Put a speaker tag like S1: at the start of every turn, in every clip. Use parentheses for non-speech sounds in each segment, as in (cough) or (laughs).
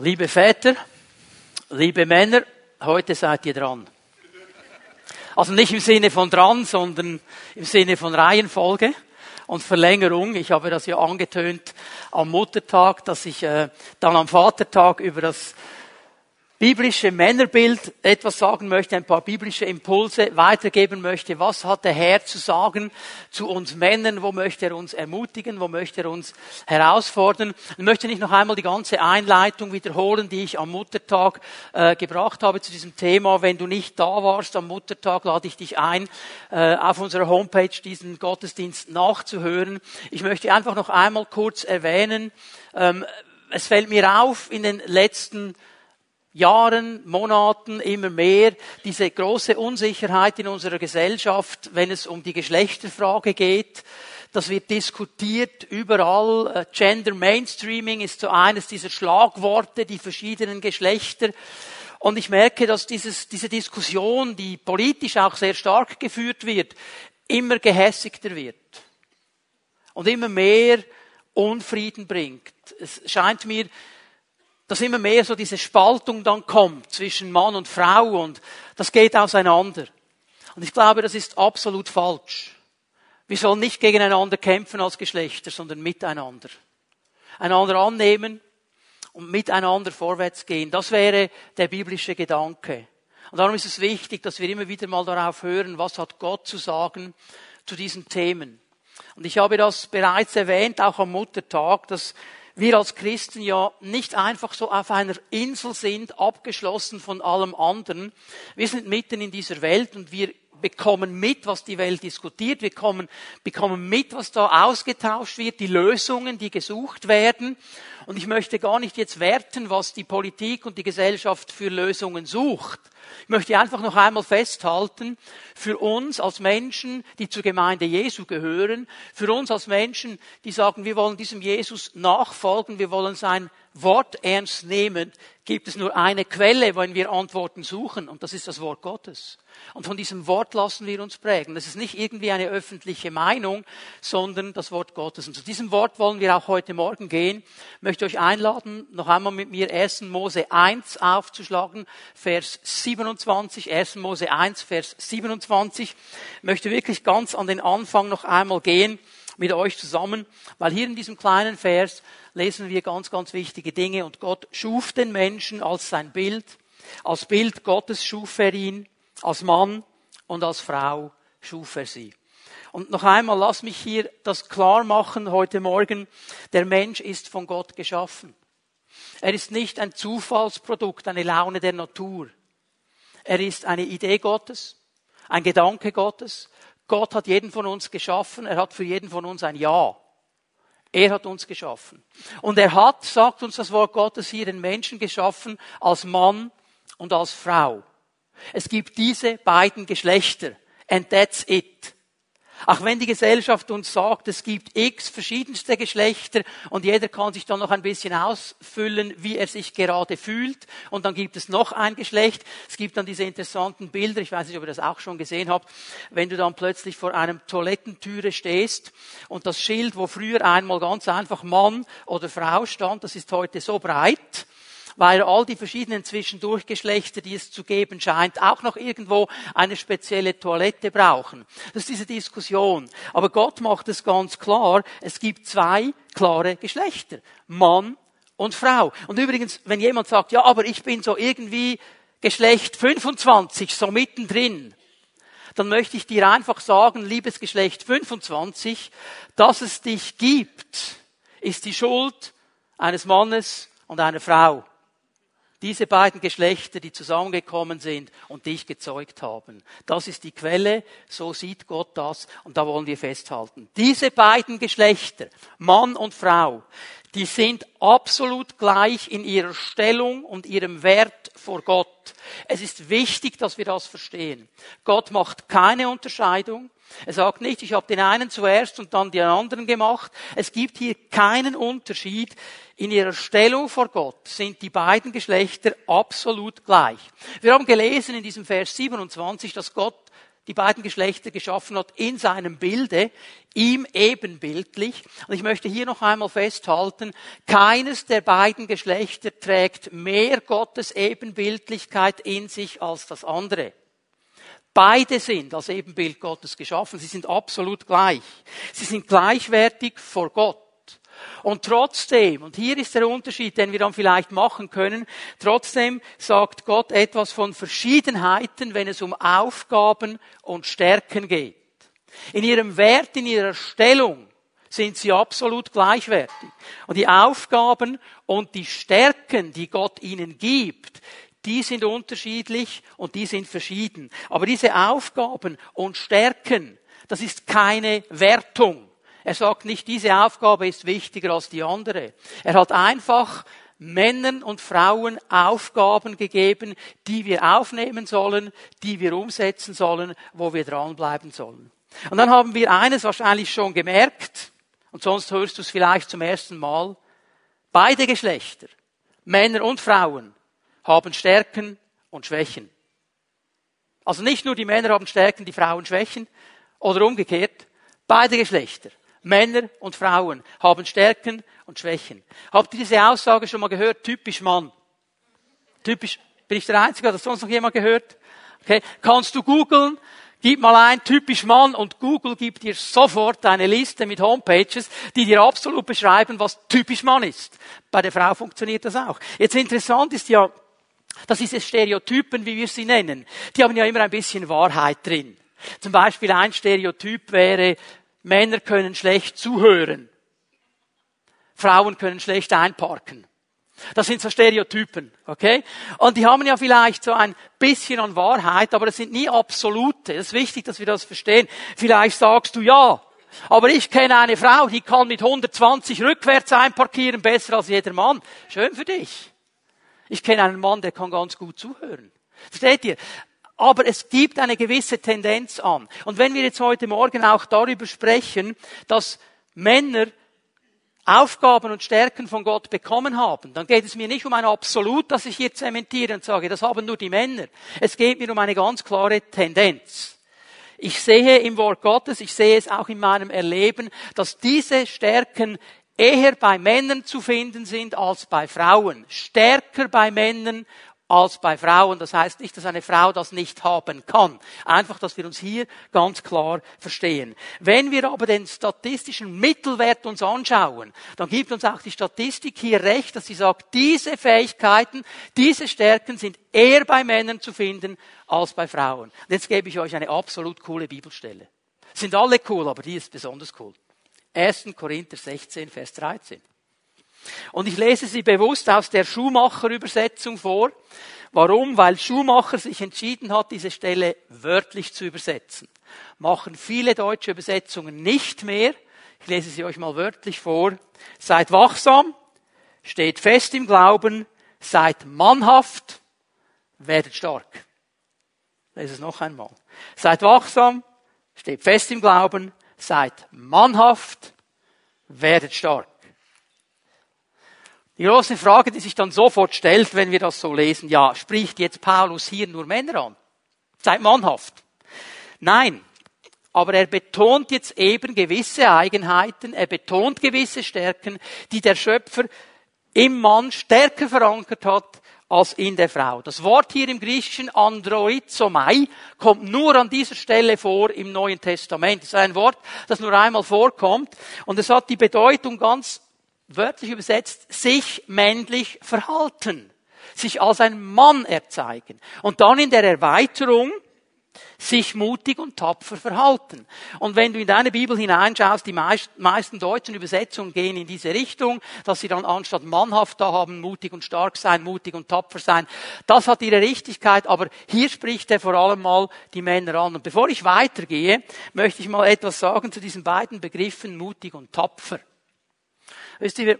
S1: Liebe Väter, liebe Männer, heute seid ihr dran. Also nicht im Sinne von dran, sondern im Sinne von Reihenfolge und Verlängerung. Ich habe das ja angetönt am Muttertag, dass ich äh, dann am Vatertag über das biblische Männerbild etwas sagen möchte, ein paar biblische Impulse weitergeben möchte. Was hat der Herr zu sagen zu uns Männern? Wo möchte er uns ermutigen? Wo möchte er uns herausfordern? Ich möchte nicht noch einmal die ganze Einleitung wiederholen, die ich am Muttertag äh, gebracht habe zu diesem Thema. Wenn du nicht da warst am Muttertag, lade ich dich ein, äh, auf unserer Homepage diesen Gottesdienst nachzuhören. Ich möchte einfach noch einmal kurz erwähnen, ähm, es fällt mir auf in den letzten Jahren, Monaten immer mehr diese große Unsicherheit in unserer Gesellschaft, wenn es um die Geschlechterfrage geht. Das wird diskutiert überall. Äh, Gender Mainstreaming ist so eines dieser Schlagworte, die verschiedenen Geschlechter. Und ich merke, dass dieses, diese Diskussion, die politisch auch sehr stark geführt wird, immer gehässigter wird. Und immer mehr Unfrieden bringt. Es scheint mir, dass immer mehr so diese Spaltung dann kommt zwischen Mann und Frau und das geht auseinander. Und ich glaube, das ist absolut falsch. Wir sollen nicht gegeneinander kämpfen als Geschlechter, sondern miteinander. Einander annehmen und miteinander vorwärts gehen. Das wäre der biblische Gedanke. Und darum ist es wichtig, dass wir immer wieder mal darauf hören, was hat Gott zu sagen zu diesen Themen. Und ich habe das bereits erwähnt, auch am Muttertag, dass wir als Christen ja nicht einfach so auf einer Insel sind, abgeschlossen von allem anderen. Wir sind mitten in dieser Welt und wir bekommen mit, was die Welt diskutiert. Wir kommen, bekommen mit, was da ausgetauscht wird, die Lösungen, die gesucht werden. Und ich möchte gar nicht jetzt werten, was die Politik und die Gesellschaft für Lösungen sucht. Ich möchte einfach noch einmal festhalten, für uns als Menschen, die zur Gemeinde Jesu gehören, für uns als Menschen, die sagen, wir wollen diesem Jesus nachfolgen, wir wollen sein Wort ernst nehmen, gibt es nur eine Quelle, wenn wir Antworten suchen, und das ist das Wort Gottes. Und von diesem Wort lassen wir uns prägen. Das ist nicht irgendwie eine öffentliche Meinung, sondern das Wort Gottes. Und zu diesem Wort wollen wir auch heute Morgen gehen. Ich möchte euch einladen, noch einmal mit mir 1. Mose 1 aufzuschlagen, Vers 27, 1. Mose 1, Vers 27. Ich möchte wirklich ganz an den Anfang noch einmal gehen mit euch zusammen, weil hier in diesem kleinen Vers lesen wir ganz, ganz wichtige Dinge. Und Gott schuf den Menschen als sein Bild. Als Bild Gottes schuf er ihn. Als Mann und als Frau schuf er sie. Und noch einmal, lass mich hier das klar machen heute Morgen. Der Mensch ist von Gott geschaffen. Er ist nicht ein Zufallsprodukt, eine Laune der Natur. Er ist eine Idee Gottes, ein Gedanke Gottes. Gott hat jeden von uns geschaffen. Er hat für jeden von uns ein Ja. Er hat uns geschaffen. Und er hat, sagt uns das Wort Gottes hier, den Menschen geschaffen als Mann und als Frau. Es gibt diese beiden Geschlechter. And that's it. Auch wenn die Gesellschaft uns sagt, es gibt x verschiedenste Geschlechter und jeder kann sich dann noch ein bisschen ausfüllen, wie er sich gerade fühlt. Und dann gibt es noch ein Geschlecht. Es gibt dann diese interessanten Bilder, ich weiß nicht, ob ihr das auch schon gesehen habt, wenn du dann plötzlich vor einem Toilettentüre stehst und das Schild, wo früher einmal ganz einfach Mann oder Frau stand, das ist heute so breit weil all die verschiedenen Zwischendurchgeschlechter, die es zu geben scheint, auch noch irgendwo eine spezielle Toilette brauchen. Das ist diese Diskussion. Aber Gott macht es ganz klar, es gibt zwei klare Geschlechter. Mann und Frau. Und übrigens, wenn jemand sagt, ja, aber ich bin so irgendwie Geschlecht 25, so mittendrin, dann möchte ich dir einfach sagen, liebes Geschlecht 25, dass es dich gibt, ist die Schuld eines Mannes und einer Frau diese beiden Geschlechter, die zusammengekommen sind und dich gezeugt haben. Das ist die Quelle, so sieht Gott das und da wollen wir festhalten. Diese beiden Geschlechter, Mann und Frau, die sind absolut gleich in ihrer Stellung und ihrem Wert vor Gott. Es ist wichtig, dass wir das verstehen. Gott macht keine Unterscheidung. Er sagt nicht, ich habe den einen zuerst und dann den anderen gemacht. Es gibt hier keinen Unterschied. In ihrer Stellung vor Gott sind die beiden Geschlechter absolut gleich. Wir haben gelesen in diesem Vers 27, dass Gott die beiden Geschlechter geschaffen hat in seinem Bilde, ihm ebenbildlich. Und ich möchte hier noch einmal festhalten, keines der beiden Geschlechter trägt mehr Gottes Ebenbildlichkeit in sich als das andere. Beide sind als Ebenbild Gottes geschaffen. Sie sind absolut gleich. Sie sind gleichwertig vor Gott. Und trotzdem, und hier ist der Unterschied, den wir dann vielleicht machen können, trotzdem sagt Gott etwas von Verschiedenheiten, wenn es um Aufgaben und Stärken geht. In ihrem Wert, in ihrer Stellung sind sie absolut gleichwertig. Und die Aufgaben und die Stärken, die Gott ihnen gibt, die sind unterschiedlich und die sind verschieden. Aber diese Aufgaben und Stärken, das ist keine Wertung. Er sagt nicht, diese Aufgabe ist wichtiger als die andere. Er hat einfach Männern und Frauen Aufgaben gegeben, die wir aufnehmen sollen, die wir umsetzen sollen, wo wir dranbleiben sollen. Und dann haben wir eines wahrscheinlich schon gemerkt, und sonst hörst du es vielleicht zum ersten Mal. Beide Geschlechter, Männer und Frauen, haben Stärken und Schwächen. Also nicht nur die Männer haben Stärken, die Frauen Schwächen, oder umgekehrt, beide Geschlechter Männer und Frauen haben Stärken und Schwächen. Habt ihr diese Aussage schon mal gehört? Typisch Mann. Typisch, bin ich der Einzige? Hat das sonst noch jemand gehört? Okay. Kannst du googeln? Gib mal ein, typisch Mann, und Google gibt dir sofort eine Liste mit Homepages, die dir absolut beschreiben, was typisch Mann ist. Bei der Frau funktioniert das auch. Jetzt interessant ist ja, dass diese Stereotypen, wie wir sie nennen, die haben ja immer ein bisschen Wahrheit drin. Zum Beispiel ein Stereotyp wäre, Männer können schlecht zuhören. Frauen können schlecht einparken. Das sind so Stereotypen, okay? Und die haben ja vielleicht so ein bisschen an Wahrheit, aber das sind nie absolute. Es ist wichtig, dass wir das verstehen. Vielleicht sagst du ja, aber ich kenne eine Frau, die kann mit 120 rückwärts einparkieren, besser als jeder Mann. Schön für dich. Ich kenne einen Mann, der kann ganz gut zuhören. Versteht ihr? aber es gibt eine gewisse Tendenz an. Und wenn wir jetzt heute Morgen auch darüber sprechen, dass Männer Aufgaben und Stärken von Gott bekommen haben, dann geht es mir nicht um ein Absolut, das ich hier zementiere und sage, das haben nur die Männer. Es geht mir um eine ganz klare Tendenz. Ich sehe im Wort Gottes, ich sehe es auch in meinem Erleben, dass diese Stärken eher bei Männern zu finden sind als bei Frauen. Stärker bei Männern als bei Frauen. Das heißt nicht, dass eine Frau das nicht haben kann. Einfach, dass wir uns hier ganz klar verstehen. Wenn wir aber den statistischen Mittelwert uns anschauen, dann gibt uns auch die Statistik hier recht, dass sie sagt, diese Fähigkeiten, diese Stärken sind eher bei Männern zu finden als bei Frauen. Und jetzt gebe ich euch eine absolut coole Bibelstelle. Sind alle cool, aber die ist besonders cool. 1. Korinther 16, Vers 13. Und ich lese sie bewusst aus der Schuhmacher-Übersetzung vor. Warum? Weil Schuhmacher sich entschieden hat, diese Stelle wörtlich zu übersetzen. Machen viele deutsche Übersetzungen nicht mehr. Ich lese sie euch mal wörtlich vor. Seid wachsam, steht fest im Glauben, seid mannhaft, werdet stark. Ich lese es noch einmal. Seid wachsam, steht fest im Glauben, seid mannhaft, werdet stark. Die große Frage, die sich dann sofort stellt, wenn wir das so lesen, ja, spricht jetzt Paulus hier nur Männer an? Seid mannhaft. Nein. Aber er betont jetzt eben gewisse Eigenheiten, er betont gewisse Stärken, die der Schöpfer im Mann stärker verankert hat als in der Frau. Das Wort hier im Griechischen Androizomai kommt nur an dieser Stelle vor im Neuen Testament. Es ist ein Wort, das nur einmal vorkommt und es hat die Bedeutung ganz wörtlich übersetzt, sich männlich verhalten, sich als ein Mann erzeigen. Und dann in der Erweiterung, sich mutig und tapfer verhalten. Und wenn du in deine Bibel hineinschaust, die meisten deutschen Übersetzungen gehen in diese Richtung, dass sie dann anstatt mannhaft da haben, mutig und stark sein, mutig und tapfer sein. Das hat ihre Richtigkeit, aber hier spricht er vor allem mal die Männer an. Und bevor ich weitergehe, möchte ich mal etwas sagen zu diesen beiden Begriffen mutig und tapfer. Wisst ihr,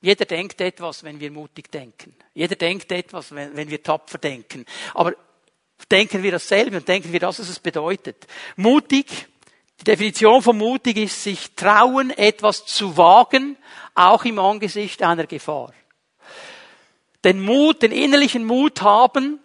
S1: jeder denkt etwas, wenn wir mutig denken. Jeder denkt etwas, wenn, wir tapfer denken. Aber denken wir dasselbe und denken wir das, was es bedeutet. Mutig, die Definition von mutig ist, sich trauen, etwas zu wagen, auch im Angesicht einer Gefahr. Den Mut, den innerlichen Mut haben,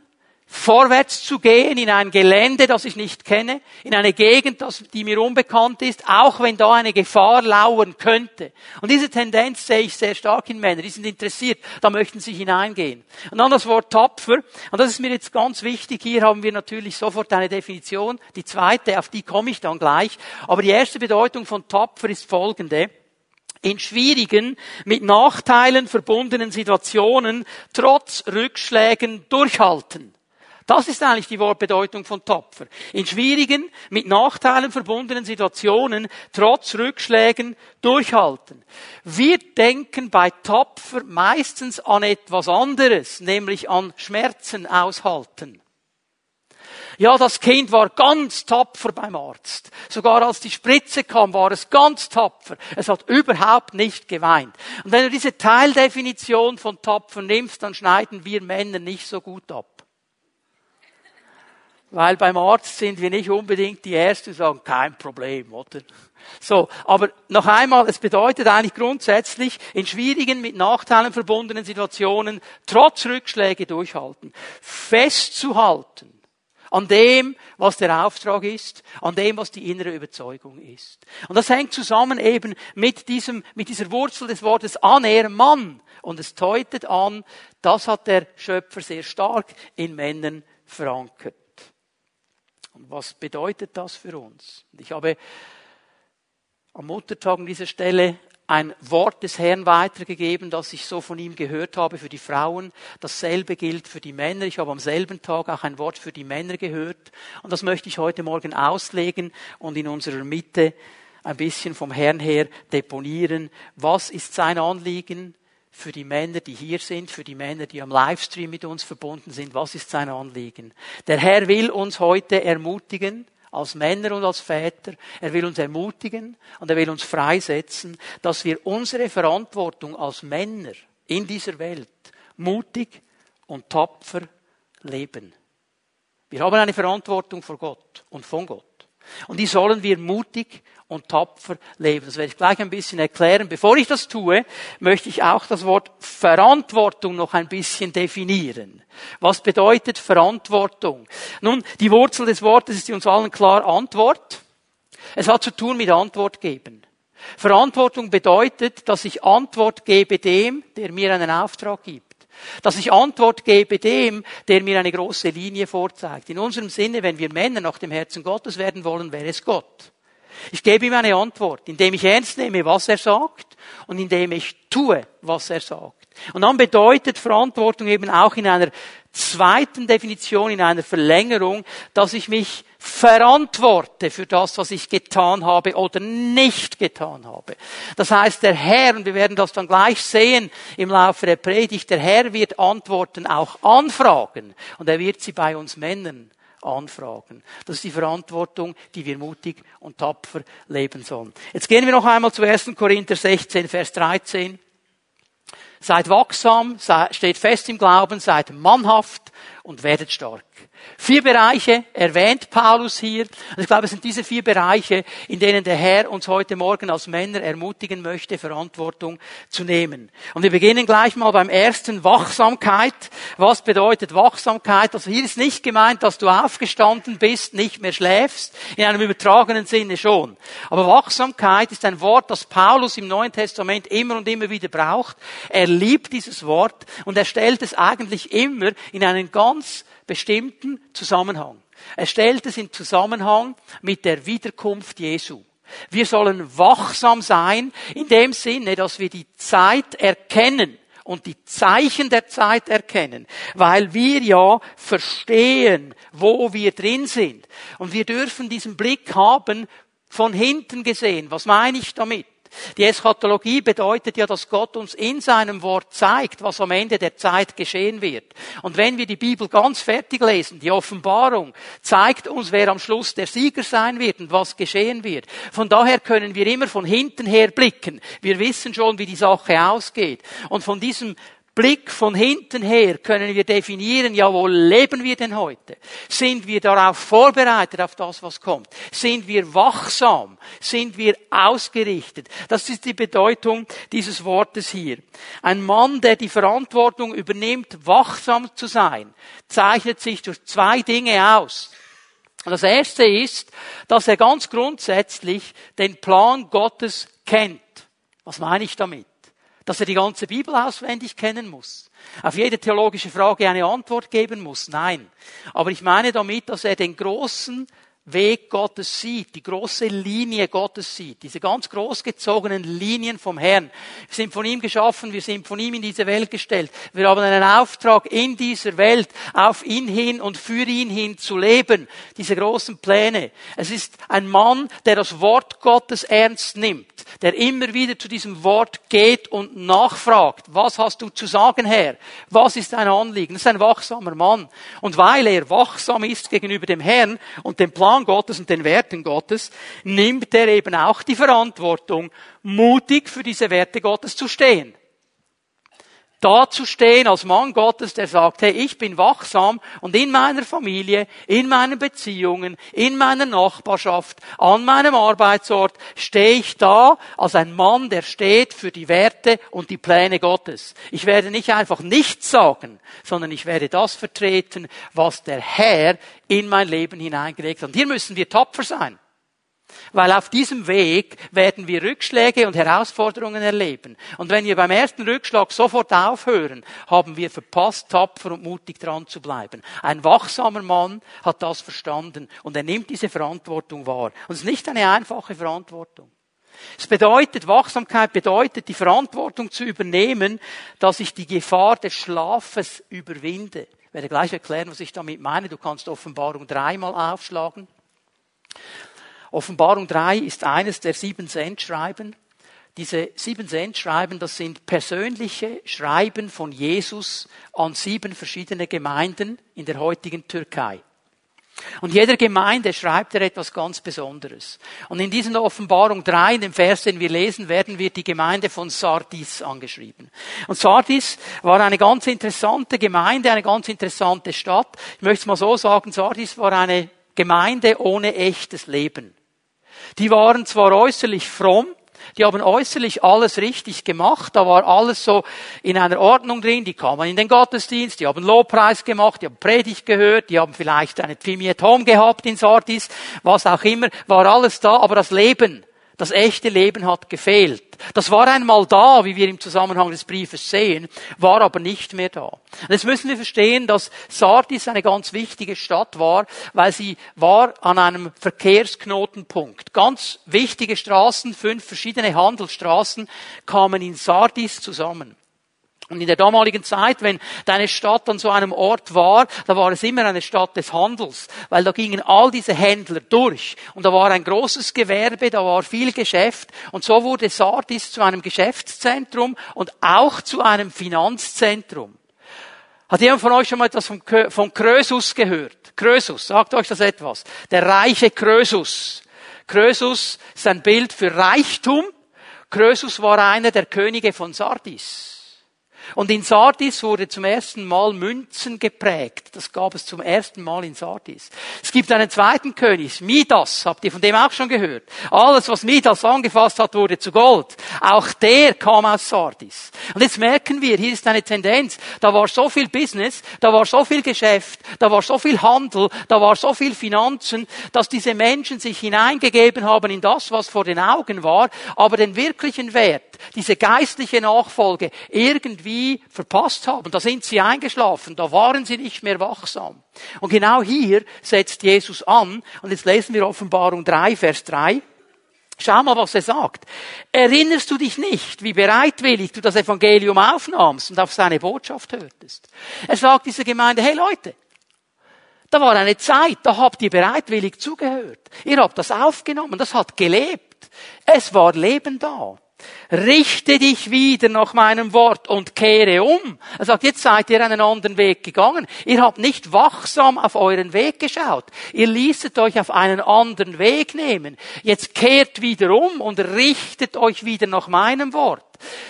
S1: vorwärts zu gehen in ein Gelände, das ich nicht kenne, in eine Gegend, die mir unbekannt ist, auch wenn da eine Gefahr lauern könnte. Und diese Tendenz sehe ich sehr stark in Männern. Die sind interessiert, da möchten sie hineingehen. Und dann das Wort tapfer. Und das ist mir jetzt ganz wichtig. Hier haben wir natürlich sofort eine Definition. Die zweite, auf die komme ich dann gleich. Aber die erste Bedeutung von tapfer ist folgende in schwierigen, mit Nachteilen verbundenen Situationen trotz Rückschlägen durchhalten. Das ist eigentlich die Wortbedeutung von tapfer. In schwierigen, mit Nachteilen verbundenen Situationen, trotz Rückschlägen, durchhalten. Wir denken bei tapfer meistens an etwas anderes, nämlich an Schmerzen aushalten. Ja, das Kind war ganz tapfer beim Arzt. Sogar als die Spritze kam, war es ganz tapfer. Es hat überhaupt nicht geweint. Und wenn du diese Teildefinition von tapfer nimmst, dann schneiden wir Männer nicht so gut ab. Weil beim Arzt sind wir nicht unbedingt die Ersten, die sagen, kein Problem, oder? So, aber noch einmal, es bedeutet eigentlich grundsätzlich, in schwierigen, mit Nachteilen verbundenen Situationen, trotz Rückschläge durchhalten, festzuhalten an dem, was der Auftrag ist, an dem, was die innere Überzeugung ist. Und das hängt zusammen eben mit diesem, mit dieser Wurzel des Wortes Mann. Und es deutet an, das hat der Schöpfer sehr stark in Männern verankert. Und was bedeutet das für uns? Ich habe am Muttertag an dieser Stelle ein Wort des Herrn weitergegeben, das ich so von ihm gehört habe für die Frauen. Dasselbe gilt für die Männer. Ich habe am selben Tag auch ein Wort für die Männer gehört. Und das möchte ich heute Morgen auslegen und in unserer Mitte ein bisschen vom Herrn her deponieren. Was ist sein Anliegen? Für die Männer, die hier sind, für die Männer, die am Livestream mit uns verbunden sind. Was ist sein Anliegen? Der Herr will uns heute ermutigen, als Männer und als Väter. Er will uns ermutigen und er will uns freisetzen, dass wir unsere Verantwortung als Männer in dieser Welt mutig und tapfer leben. Wir haben eine Verantwortung vor Gott und von Gott. Und die sollen wir mutig und tapfer leben. Das werde ich gleich ein bisschen erklären. Bevor ich das tue, möchte ich auch das Wort Verantwortung noch ein bisschen definieren. Was bedeutet Verantwortung? Nun, die Wurzel des Wortes ist uns allen klar Antwort. Es hat zu tun mit Antwort geben. Verantwortung bedeutet, dass ich Antwort gebe dem, der mir einen Auftrag gibt. Dass ich Antwort gebe dem, der mir eine große Linie vorzeigt. In unserem Sinne, wenn wir Männer nach dem Herzen Gottes werden wollen, wäre es Gott. Ich gebe ihm eine Antwort, indem ich ernst nehme, was er sagt und indem ich tue, was er sagt. Und dann bedeutet Verantwortung eben auch in einer zweiten Definition, in einer Verlängerung, dass ich mich verantworte für das, was ich getan habe oder nicht getan habe. Das heißt, der Herr, und wir werden das dann gleich sehen im Laufe der Predigt, der Herr wird Antworten auch anfragen und er wird sie bei uns Männern anfragen. Das ist die Verantwortung, die wir mutig und tapfer leben sollen. Jetzt gehen wir noch einmal zu 1. Korinther 16, Vers 13. Seid wachsam, steht fest im Glauben, seid mannhaft und werdet stark. Vier Bereiche erwähnt Paulus hier. Und ich glaube, es sind diese vier Bereiche, in denen der Herr uns heute Morgen als Männer ermutigen möchte, Verantwortung zu nehmen. Und wir beginnen gleich mal beim ersten Wachsamkeit. Was bedeutet Wachsamkeit? Also hier ist nicht gemeint, dass du aufgestanden bist, nicht mehr schläfst. In einem übertragenen Sinne schon. Aber Wachsamkeit ist ein Wort, das Paulus im Neuen Testament immer und immer wieder braucht. Er liebt dieses Wort und er stellt es eigentlich immer in einen ganz bestimmten Zusammenhang. Er stellt es in Zusammenhang mit der Wiederkunft Jesu. Wir sollen wachsam sein in dem Sinne, dass wir die Zeit erkennen und die Zeichen der Zeit erkennen, weil wir ja verstehen, wo wir drin sind. Und wir dürfen diesen Blick haben, von hinten gesehen. Was meine ich damit? Die Eschatologie bedeutet ja, dass Gott uns in seinem Wort zeigt, was am Ende der Zeit geschehen wird. Und wenn wir die Bibel ganz fertig lesen, die Offenbarung zeigt uns, wer am Schluss der Sieger sein wird und was geschehen wird. Von daher können wir immer von hinten her blicken. Wir wissen schon, wie die Sache ausgeht. Und von diesem Blick von hinten her können wir definieren, ja, wo leben wir denn heute? Sind wir darauf vorbereitet, auf das, was kommt? Sind wir wachsam? Sind wir ausgerichtet? Das ist die Bedeutung dieses Wortes hier. Ein Mann, der die Verantwortung übernimmt, wachsam zu sein, zeichnet sich durch zwei Dinge aus. Das erste ist, dass er ganz grundsätzlich den Plan Gottes kennt. Was meine ich damit? Dass er die ganze Bibel auswendig kennen muss, auf jede theologische Frage eine Antwort geben muss. Nein. Aber ich meine damit, dass er den großen Weg Gottes sieht, die große Linie Gottes sieht, diese ganz großgezogenen Linien vom Herrn. Wir sind von ihm geschaffen, wir sind von ihm in diese Welt gestellt. Wir haben einen Auftrag in dieser Welt, auf ihn hin und für ihn hin zu leben. Diese großen Pläne. Es ist ein Mann, der das Wort Gottes ernst nimmt, der immer wieder zu diesem Wort geht und nachfragt. Was hast du zu sagen, Herr? Was ist dein Anliegen? Das ist ein wachsamer Mann. Und weil er wachsam ist gegenüber dem Herrn und dem Plan Plan Gottes und den Werten Gottes, nimmt er eben auch die Verantwortung, mutig für diese Werte Gottes zu stehen. Da zu stehen als Mann Gottes, der sagt, hey, ich bin wachsam und in meiner Familie, in meinen Beziehungen, in meiner Nachbarschaft, an meinem Arbeitsort stehe ich da als ein Mann, der steht für die Werte und die Pläne Gottes. Ich werde nicht einfach nichts sagen, sondern ich werde das vertreten, was der Herr in mein Leben hineingelegt hat. Und hier müssen wir tapfer sein. Weil auf diesem Weg werden wir Rückschläge und Herausforderungen erleben. Und wenn wir beim ersten Rückschlag sofort aufhören, haben wir verpasst, tapfer und mutig dran zu bleiben. Ein wachsamer Mann hat das verstanden und er nimmt diese Verantwortung wahr. Und es ist nicht eine einfache Verantwortung. Es bedeutet, Wachsamkeit bedeutet, die Verantwortung zu übernehmen, dass ich die Gefahr des Schlafes überwinde. Ich werde gleich erklären, was ich damit meine. Du kannst Offenbarung dreimal aufschlagen. Offenbarung 3 ist eines der sieben Sendschreiben. Diese sieben Sendschreiben, das sind persönliche Schreiben von Jesus an sieben verschiedene Gemeinden in der heutigen Türkei. Und jeder Gemeinde schreibt er etwas ganz Besonderes. Und in dieser Offenbarung 3, in dem Vers, den wir lesen, werden wir die Gemeinde von Sardis angeschrieben. Und Sardis war eine ganz interessante Gemeinde, eine ganz interessante Stadt. Ich möchte es mal so sagen, Sardis war eine Gemeinde ohne echtes Leben. Die waren zwar äußerlich fromm, die haben äußerlich alles richtig gemacht, da war alles so in einer Ordnung drin, die kamen in den Gottesdienst, die haben Lobpreis gemacht, die haben Predigt gehört, die haben vielleicht eine Pfimi at Home gehabt in Sardis, was auch immer, war alles da, aber das Leben, das echte Leben hat gefehlt. Das war einmal da, wie wir im Zusammenhang des Briefes sehen, war aber nicht mehr da. Und jetzt müssen wir verstehen, dass Sardis eine ganz wichtige Stadt war, weil sie war an einem Verkehrsknotenpunkt. Ganz wichtige Straßen, fünf verschiedene Handelsstraßen kamen in Sardis zusammen. Und in der damaligen Zeit, wenn deine Stadt an so einem Ort war, da war es immer eine Stadt des Handels, weil da gingen all diese Händler durch. Und da war ein großes Gewerbe, da war viel Geschäft. Und so wurde Sardis zu einem Geschäftszentrum und auch zu einem Finanzzentrum. Hat jemand von euch schon mal etwas von, Krösus gehört? Krösus, sagt euch das etwas? Der reiche Krösus. Krösus ist ein Bild für Reichtum. Krösus war einer der Könige von Sardis. Und in Sardis wurde zum ersten Mal Münzen geprägt. Das gab es zum ersten Mal in Sardis. Es gibt einen zweiten König, Midas. Habt ihr von dem auch schon gehört? Alles, was Midas angefasst hat, wurde zu Gold. Auch der kam aus Sardis. Und jetzt merken wir, hier ist eine Tendenz. Da war so viel Business, da war so viel Geschäft, da war so viel Handel, da war so viel Finanzen, dass diese Menschen sich hineingegeben haben in das, was vor den Augen war, aber den wirklichen Wert, diese geistliche Nachfolge irgendwie verpasst haben. Da sind sie eingeschlafen, da waren sie nicht mehr wachsam. Und genau hier setzt Jesus an. Und jetzt lesen wir Offenbarung 3, Vers 3. Schau mal, was er sagt. Erinnerst du dich nicht, wie bereitwillig du das Evangelium aufnahmst und auf seine Botschaft hörtest? Er sagt dieser Gemeinde, hey Leute, da war eine Zeit, da habt ihr bereitwillig zugehört. Ihr habt das aufgenommen, das hat gelebt. Es war Leben da. Richte dich wieder nach meinem Wort und kehre um. Er sagt, jetzt seid ihr einen anderen Weg gegangen. Ihr habt nicht wachsam auf euren Weg geschaut. Ihr ließet euch auf einen anderen Weg nehmen. Jetzt kehrt wieder um und richtet euch wieder nach meinem Wort.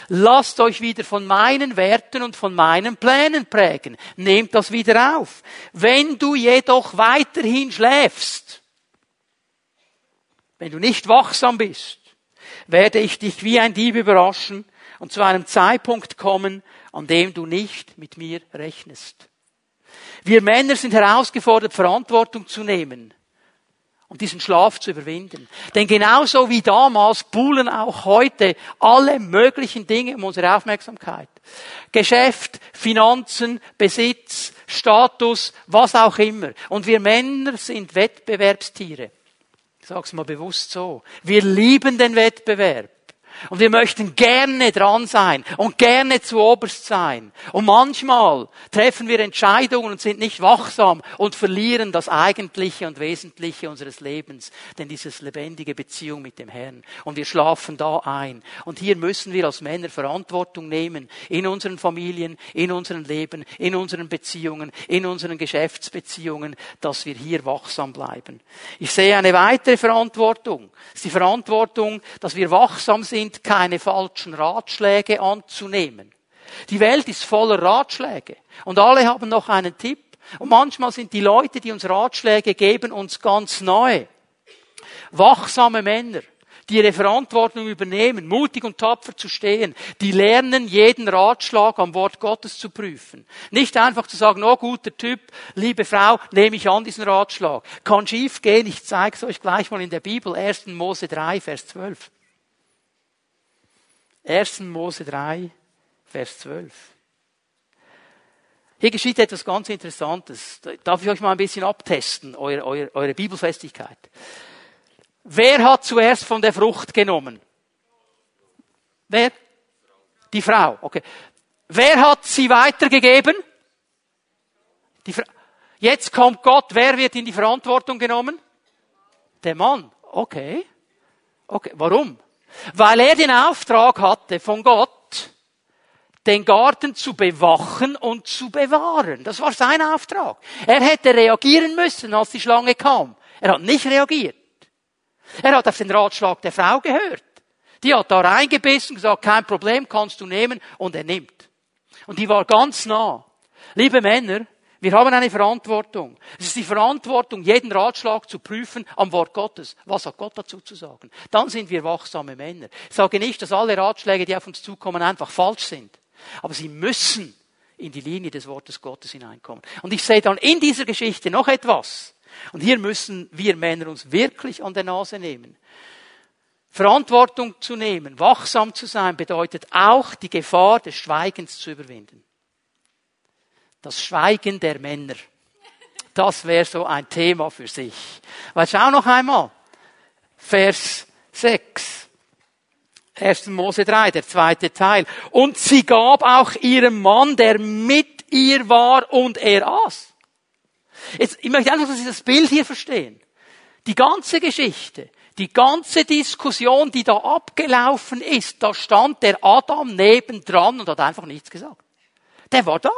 S1: Lasst euch wieder von meinen Werten und von meinen Plänen prägen. Nehmt das wieder auf. Wenn du jedoch weiterhin schläfst, wenn du nicht wachsam bist, werde ich dich wie ein Dieb überraschen und zu einem Zeitpunkt kommen, an dem du nicht mit mir rechnest. Wir Männer sind herausgefordert, Verantwortung zu nehmen und diesen Schlaf zu überwinden. Denn genauso wie damals buhlen auch heute alle möglichen Dinge um unsere Aufmerksamkeit. Geschäft, Finanzen, Besitz, Status, was auch immer. Und wir Männer sind Wettbewerbstiere. Ich sag's mal bewusst so. Wir lieben den Wettbewerb. Und wir möchten gerne dran sein und gerne zu oberst sein. Und manchmal treffen wir Entscheidungen und sind nicht wachsam und verlieren das Eigentliche und Wesentliche unseres Lebens, denn dieses lebendige Beziehung mit dem Herrn. Und wir schlafen da ein. Und hier müssen wir als Männer Verantwortung nehmen in unseren Familien, in unserem Leben, in unseren Beziehungen, in unseren Geschäftsbeziehungen, dass wir hier wachsam bleiben. Ich sehe eine weitere Verantwortung. Es ist die Verantwortung, dass wir wachsam sind sind, keine falschen Ratschläge anzunehmen. Die Welt ist voller Ratschläge. Und alle haben noch einen Tipp. Und manchmal sind die Leute, die uns Ratschläge geben, uns ganz neu. Wachsame Männer, die ihre Verantwortung übernehmen, mutig und tapfer zu stehen, die lernen jeden Ratschlag am Wort Gottes zu prüfen. Nicht einfach zu sagen, oh guter Typ, liebe Frau, nehme ich an diesen Ratschlag. Kann schief gehen, ich zeige es euch gleich mal in der Bibel, 1. Mose 3, Vers 12. 1. Mose 3, Vers 12. Hier geschieht etwas ganz Interessantes. Darf ich euch mal ein bisschen abtesten, eure, eure, eure Bibelfestigkeit. Wer hat zuerst von der Frucht genommen? Wer? Die Frau. Okay. Wer hat sie weitergegeben? Die Fra Jetzt kommt Gott. Wer wird in die Verantwortung genommen? Der Mann. Okay. Okay. Warum? Weil er den Auftrag hatte von Gott, den Garten zu bewachen und zu bewahren. Das war sein Auftrag. Er hätte reagieren müssen, als die Schlange kam. Er hat nicht reagiert. Er hat auf den Ratschlag der Frau gehört. Die hat da reingebissen, gesagt, kein Problem, kannst du nehmen, und er nimmt. Und die war ganz nah. Liebe Männer, wir haben eine Verantwortung. Es ist die Verantwortung, jeden Ratschlag zu prüfen am Wort Gottes. Was hat Gott dazu zu sagen? Dann sind wir wachsame Männer. Ich sage nicht, dass alle Ratschläge, die auf uns zukommen, einfach falsch sind. Aber sie müssen in die Linie des Wortes Gottes hineinkommen. Und ich sehe dann in dieser Geschichte noch etwas. Und hier müssen wir Männer uns wirklich an der Nase nehmen. Verantwortung zu nehmen, wachsam zu sein, bedeutet auch die Gefahr des Schweigens zu überwinden. Das Schweigen der Männer. Das wäre so ein Thema für sich. Weil schau noch einmal. Vers 6. 1. Mose 3, der zweite Teil. Und sie gab auch ihrem Mann, der mit ihr war, und er aß. Jetzt, ich möchte einfach, dass Sie das Bild hier verstehen. Die ganze Geschichte, die ganze Diskussion, die da abgelaufen ist, da stand der Adam nebendran und hat einfach nichts gesagt. Der war da.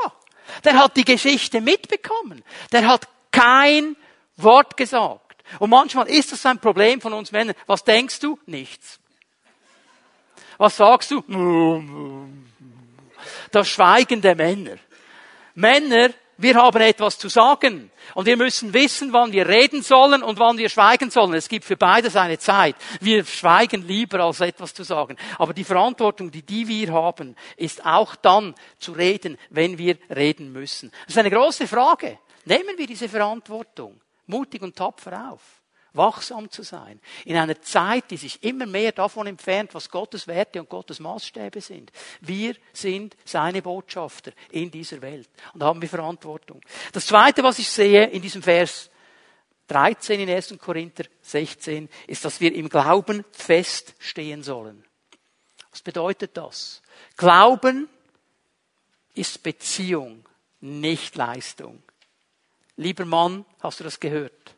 S1: Der hat die Geschichte mitbekommen. Der hat kein Wort gesagt. Und manchmal ist das ein Problem von uns Männern. Was denkst du? Nichts. Was sagst du? Das Schweigen der Männer. Männer wir haben etwas zu sagen. Und wir müssen wissen, wann wir reden sollen und wann wir schweigen sollen. Es gibt für beides eine Zeit. Wir schweigen lieber, als etwas zu sagen. Aber die Verantwortung, die, die wir haben, ist auch dann zu reden, wenn wir reden müssen. Das ist eine große Frage. Nehmen wir diese Verantwortung mutig und tapfer auf wachsam zu sein. In einer Zeit, die sich immer mehr davon entfernt, was Gottes Werte und Gottes Maßstäbe sind. Wir sind seine Botschafter in dieser Welt. Und haben wir Verantwortung. Das zweite, was ich sehe in diesem Vers 13 in 1. Korinther 16, ist, dass wir im Glauben feststehen sollen. Was bedeutet das? Glauben ist Beziehung, nicht Leistung. Lieber Mann, hast du das gehört?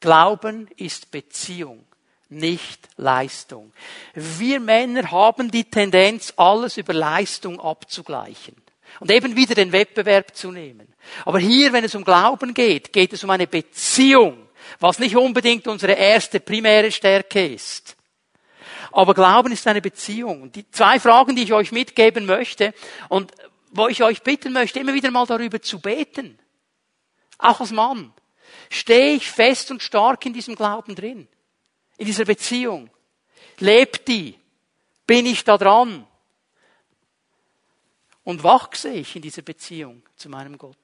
S1: Glauben ist Beziehung, nicht Leistung. Wir Männer haben die Tendenz, alles über Leistung abzugleichen und eben wieder den Wettbewerb zu nehmen. Aber hier, wenn es um Glauben geht, geht es um eine Beziehung, was nicht unbedingt unsere erste primäre Stärke ist. Aber Glauben ist eine Beziehung. Und die zwei Fragen, die ich euch mitgeben möchte und wo ich euch bitten möchte, immer wieder mal darüber zu beten. Auch als Mann. Stehe ich fest und stark in diesem Glauben drin? In dieser Beziehung? Lebt die? Bin ich da dran? Und wachse ich in dieser Beziehung zu meinem Gott?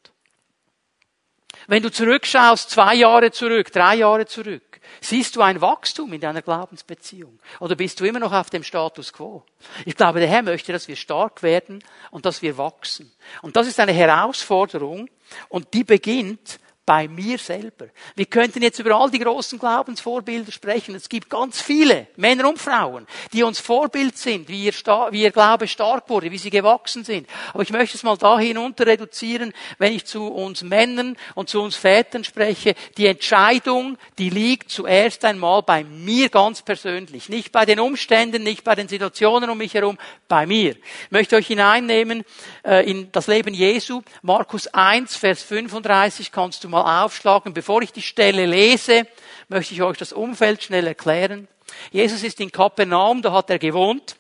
S1: Wenn du zurückschaust, zwei Jahre zurück, drei Jahre zurück, siehst du ein Wachstum in deiner Glaubensbeziehung? Oder bist du immer noch auf dem Status quo? Ich glaube, der Herr möchte, dass wir stark werden und dass wir wachsen. Und das ist eine Herausforderung und die beginnt bei mir selber. Wir könnten jetzt über all die großen Glaubensvorbilder sprechen. Es gibt ganz viele Männer und Frauen, die uns Vorbild sind, wie ihr, wie ihr Glaube stark wurde, wie sie gewachsen sind. Aber ich möchte es mal da hinunter reduzieren, wenn ich zu uns Männern und zu uns Vätern spreche. Die Entscheidung, die liegt zuerst einmal bei mir ganz persönlich. Nicht bei den Umständen, nicht bei den Situationen um mich herum, bei mir. Ich möchte euch hineinnehmen äh, in das Leben Jesu. Markus 1, Vers 35 kannst du mal aufschlagen. Bevor ich die Stelle lese, möchte ich euch das Umfeld schnell erklären. Jesus ist in Kapernaum, da hat er gewohnt.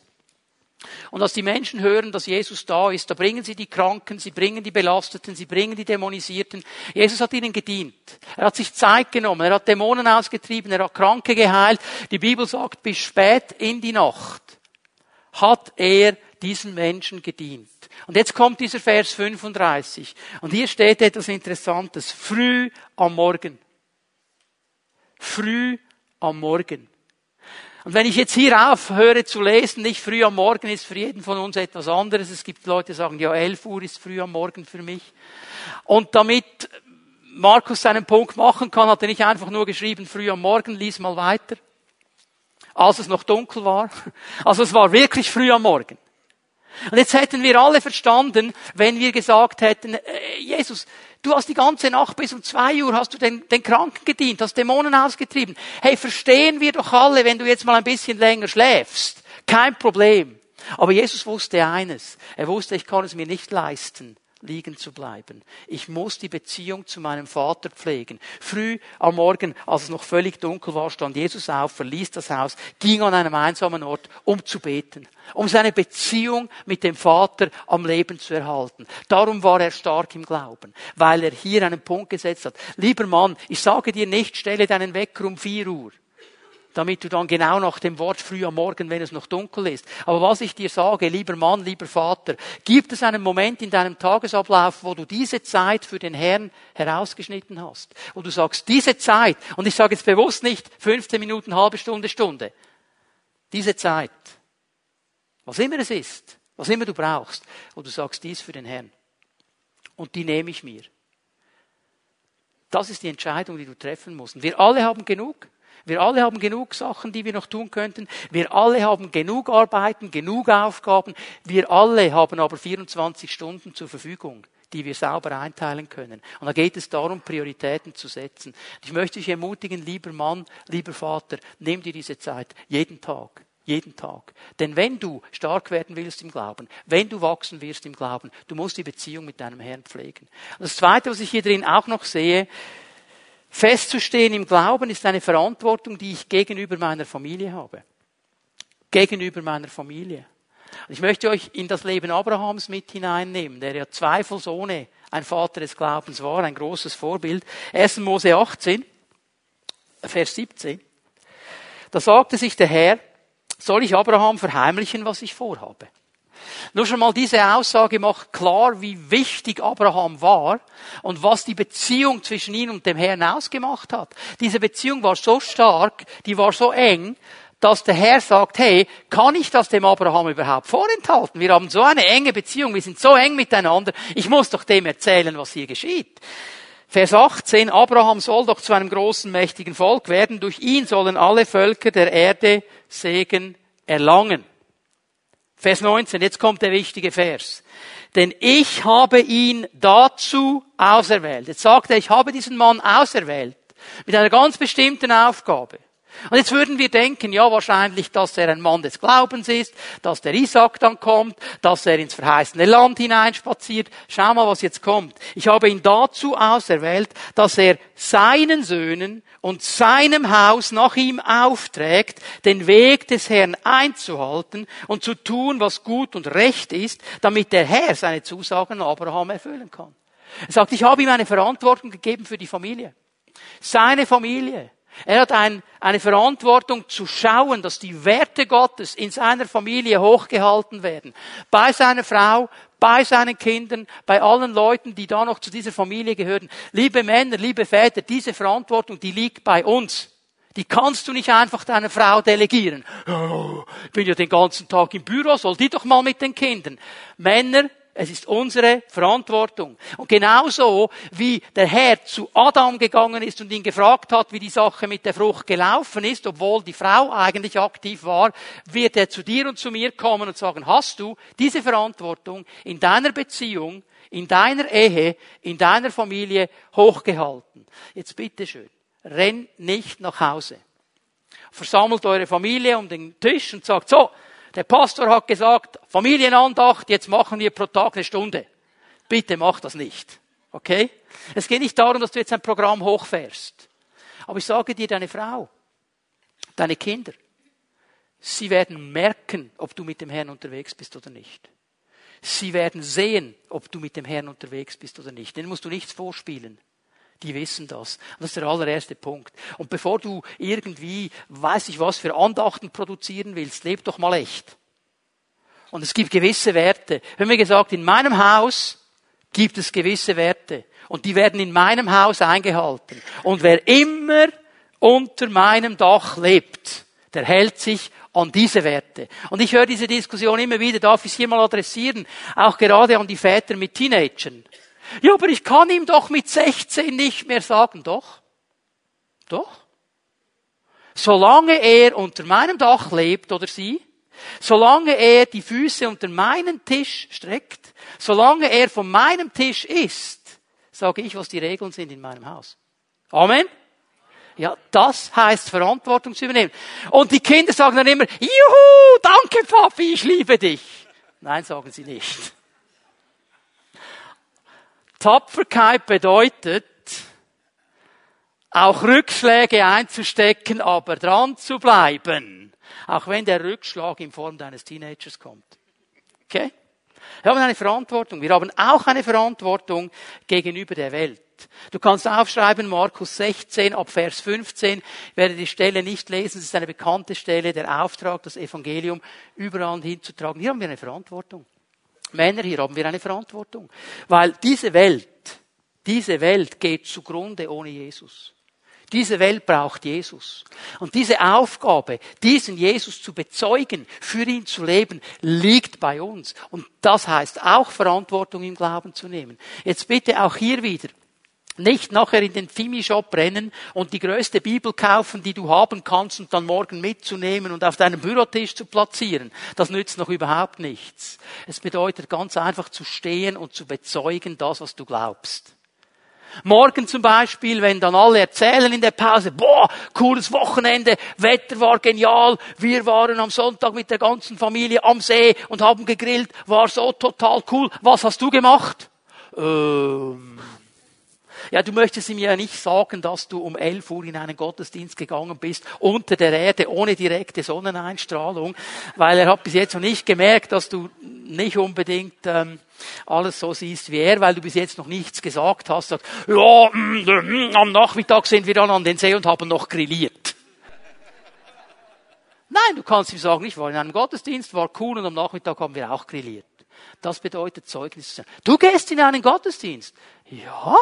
S1: Und als die Menschen hören, dass Jesus da ist, da bringen sie die Kranken, sie bringen die Belasteten, sie bringen die Dämonisierten. Jesus hat ihnen gedient. Er hat sich Zeit genommen, er hat Dämonen ausgetrieben, er hat Kranke geheilt. Die Bibel sagt, bis spät in die Nacht hat er diesen Menschen gedient. Und jetzt kommt dieser Vers 35. Und hier steht etwas Interessantes. Früh am Morgen. Früh am Morgen. Und wenn ich jetzt hier aufhöre zu lesen, nicht früh am Morgen ist für jeden von uns etwas anderes. Es gibt Leute, die sagen, ja, 11 Uhr ist früh am Morgen für mich. Und damit Markus seinen Punkt machen kann, hat er nicht einfach nur geschrieben, früh am Morgen, lies mal weiter. Als es noch dunkel war. (laughs) Also es war wirklich früh am Morgen. Und jetzt hätten wir alle verstanden, wenn wir gesagt hätten, äh, Jesus, du hast die ganze Nacht bis um zwei Uhr hast du den, den Kranken gedient, hast Dämonen ausgetrieben. Hey, verstehen wir doch alle, wenn du jetzt mal ein bisschen länger schläfst. Kein Problem. Aber Jesus wusste eines. Er wusste, ich kann es mir nicht leisten, liegen zu bleiben. Ich muss die Beziehung zu meinem Vater pflegen. Früh am Morgen, als es noch völlig dunkel war, stand Jesus auf, verließ das Haus, ging an einem einsamen Ort, um zu beten, um seine Beziehung mit dem Vater am Leben zu erhalten. Darum war er stark im Glauben, weil er hier einen Punkt gesetzt hat. Lieber Mann, ich sage dir nicht, stelle deinen Wecker um vier Uhr damit du dann genau nach dem Wort früh am Morgen, wenn es noch dunkel ist. Aber was ich dir sage, lieber Mann, lieber Vater, gibt es einen Moment in deinem Tagesablauf, wo du diese Zeit für den Herrn herausgeschnitten hast? Wo du sagst, diese Zeit, und ich sage jetzt bewusst nicht 15 Minuten, halbe Stunde, Stunde, diese Zeit, was immer es ist, was immer du brauchst, wo du sagst, dies für den Herrn. Und die nehme ich mir. Das ist die Entscheidung, die du treffen musst. Und wir alle haben genug. Wir alle haben genug Sachen, die wir noch tun könnten. Wir alle haben genug Arbeiten, genug Aufgaben. Wir alle haben aber 24 Stunden zur Verfügung die wir sauber einteilen können. Und da geht es darum, Prioritäten zu setzen. Ich möchte dich ermutigen, lieber Mann, lieber Vater, nimm dir diese Zeit, jeden Tag. Jeden Tag. Denn wenn du stark werden willst im Glauben, wenn du wachsen wirst im Glauben, du musst die Beziehung mit deinem Herrn pflegen. Das Zweite, was ich hier drin auch noch sehe, Festzustehen im Glauben ist eine Verantwortung, die ich gegenüber meiner Familie habe. Gegenüber meiner Familie. Ich möchte euch in das Leben Abrahams mit hineinnehmen, der ja zweifelsohne ein Vater des Glaubens war, ein großes Vorbild. 1. Mose 18, Vers 17. Da sagte sich der Herr, soll ich Abraham verheimlichen, was ich vorhabe? Nur schon mal diese Aussage macht klar, wie wichtig Abraham war und was die Beziehung zwischen ihm und dem Herrn ausgemacht hat. Diese Beziehung war so stark, die war so eng, dass der Herr sagt, hey, kann ich das dem Abraham überhaupt vorenthalten? Wir haben so eine enge Beziehung, wir sind so eng miteinander, ich muss doch dem erzählen, was hier geschieht. Vers 18, Abraham soll doch zu einem großen, mächtigen Volk werden, durch ihn sollen alle Völker der Erde Segen erlangen. Vers 19, jetzt kommt der wichtige Vers. Denn ich habe ihn dazu auserwählt. Jetzt sagt er, ich habe diesen Mann auserwählt. Mit einer ganz bestimmten Aufgabe. Und jetzt würden wir denken, ja, wahrscheinlich, dass er ein Mann des Glaubens ist, dass der Isaac dann kommt, dass er ins verheißene Land hineinspaziert. Schau mal, was jetzt kommt. Ich habe ihn dazu auserwählt, dass er seinen Söhnen und seinem Haus nach ihm aufträgt, den Weg des Herrn einzuhalten und zu tun, was gut und recht ist, damit der Herr seine Zusagen Abraham erfüllen kann. Er sagt, ich habe ihm eine Verantwortung gegeben für die Familie. Seine Familie. Er hat ein, eine Verantwortung zu schauen, dass die Werte Gottes in seiner Familie hochgehalten werden. Bei seiner Frau, bei seinen Kindern, bei allen Leuten, die da noch zu dieser Familie gehören. Liebe Männer, liebe Väter, diese Verantwortung, die liegt bei uns. Die kannst du nicht einfach deiner Frau delegieren. Oh, ich bin ja den ganzen Tag im Büro, soll die doch mal mit den Kindern. Männer, es ist unsere Verantwortung. Und genauso wie der Herr zu Adam gegangen ist und ihn gefragt hat, wie die Sache mit der Frucht gelaufen ist, obwohl die Frau eigentlich aktiv war, wird er zu dir und zu mir kommen und sagen, hast du diese Verantwortung in deiner Beziehung, in deiner Ehe, in deiner Familie hochgehalten? Jetzt bitteschön, renn nicht nach Hause. Versammelt eure Familie um den Tisch und sagt, so, der Pastor hat gesagt, Familienandacht, jetzt machen wir pro Tag eine Stunde. Bitte mach das nicht. Okay? Es geht nicht darum, dass du jetzt ein Programm hochfährst. Aber ich sage dir, deine Frau, deine Kinder, sie werden merken, ob du mit dem Herrn unterwegs bist oder nicht. Sie werden sehen, ob du mit dem Herrn unterwegs bist oder nicht. Den musst du nichts vorspielen. Die wissen das. Das ist der allererste Punkt. Und bevor du irgendwie, weiß ich was, für Andachten produzieren willst, leb doch mal echt. Und es gibt gewisse Werte. Wir haben gesagt, in meinem Haus gibt es gewisse Werte. Und die werden in meinem Haus eingehalten. Und wer immer unter meinem Dach lebt, der hält sich an diese Werte. Und ich höre diese Diskussion immer wieder, darf ich es hier mal adressieren, auch gerade an die Väter mit Teenagern. Ja, aber ich kann ihm doch mit 16 nicht mehr sagen. Doch. Doch. Solange er unter meinem Dach lebt oder sie, solange er die Füße unter meinen Tisch streckt, solange er von meinem Tisch isst, sage ich, was die Regeln sind in meinem Haus. Amen. Ja, das heißt Verantwortung zu übernehmen. Und die Kinder sagen dann immer, Juhu, danke Papi, ich liebe dich. Nein, sagen sie nicht. Tapferkeit bedeutet, auch Rückschläge einzustecken, aber dran zu bleiben. Auch wenn der Rückschlag in Form deines Teenagers kommt. Okay? Wir haben eine Verantwortung. Wir haben auch eine Verantwortung gegenüber der Welt. Du kannst aufschreiben, Markus 16 ab Vers 15. Ich werde die Stelle nicht lesen. Es ist eine bekannte Stelle, der Auftrag, das Evangelium überall hinzutragen. Hier haben wir eine Verantwortung. Männer, hier haben wir eine Verantwortung. Weil diese Welt, diese Welt geht zugrunde ohne Jesus. Diese Welt braucht Jesus. Und diese Aufgabe, diesen Jesus zu bezeugen, für ihn zu leben, liegt bei uns. Und das heißt auch Verantwortung im Glauben zu nehmen. Jetzt bitte auch hier wieder nicht nachher in den Fimi-Shop rennen und die größte Bibel kaufen, die du haben kannst und dann morgen mitzunehmen und auf deinem Bürotisch zu platzieren. Das nützt noch überhaupt nichts. Es bedeutet ganz einfach zu stehen und zu bezeugen das, was du glaubst. Morgen zum Beispiel, wenn dann alle erzählen in der Pause, boah, cooles Wochenende, Wetter war genial, wir waren am Sonntag mit der ganzen Familie am See und haben gegrillt, war so total cool. Was hast du gemacht? Ähm ja, du möchtest ihm ja nicht sagen, dass du um 11 Uhr in einen Gottesdienst gegangen bist, unter der Erde, ohne direkte Sonneneinstrahlung, weil er hat bis jetzt noch nicht gemerkt, dass du nicht unbedingt ähm, alles so siehst wie er, weil du bis jetzt noch nichts gesagt hast. Sagt, ja, mm, mm, am Nachmittag sind wir dann an den See und haben noch grilliert. Nein, du kannst ihm sagen, ich war in einem Gottesdienst, war cool und am Nachmittag haben wir auch grilliert. Das bedeutet Zeugnis. Du gehst in einen Gottesdienst. Ja,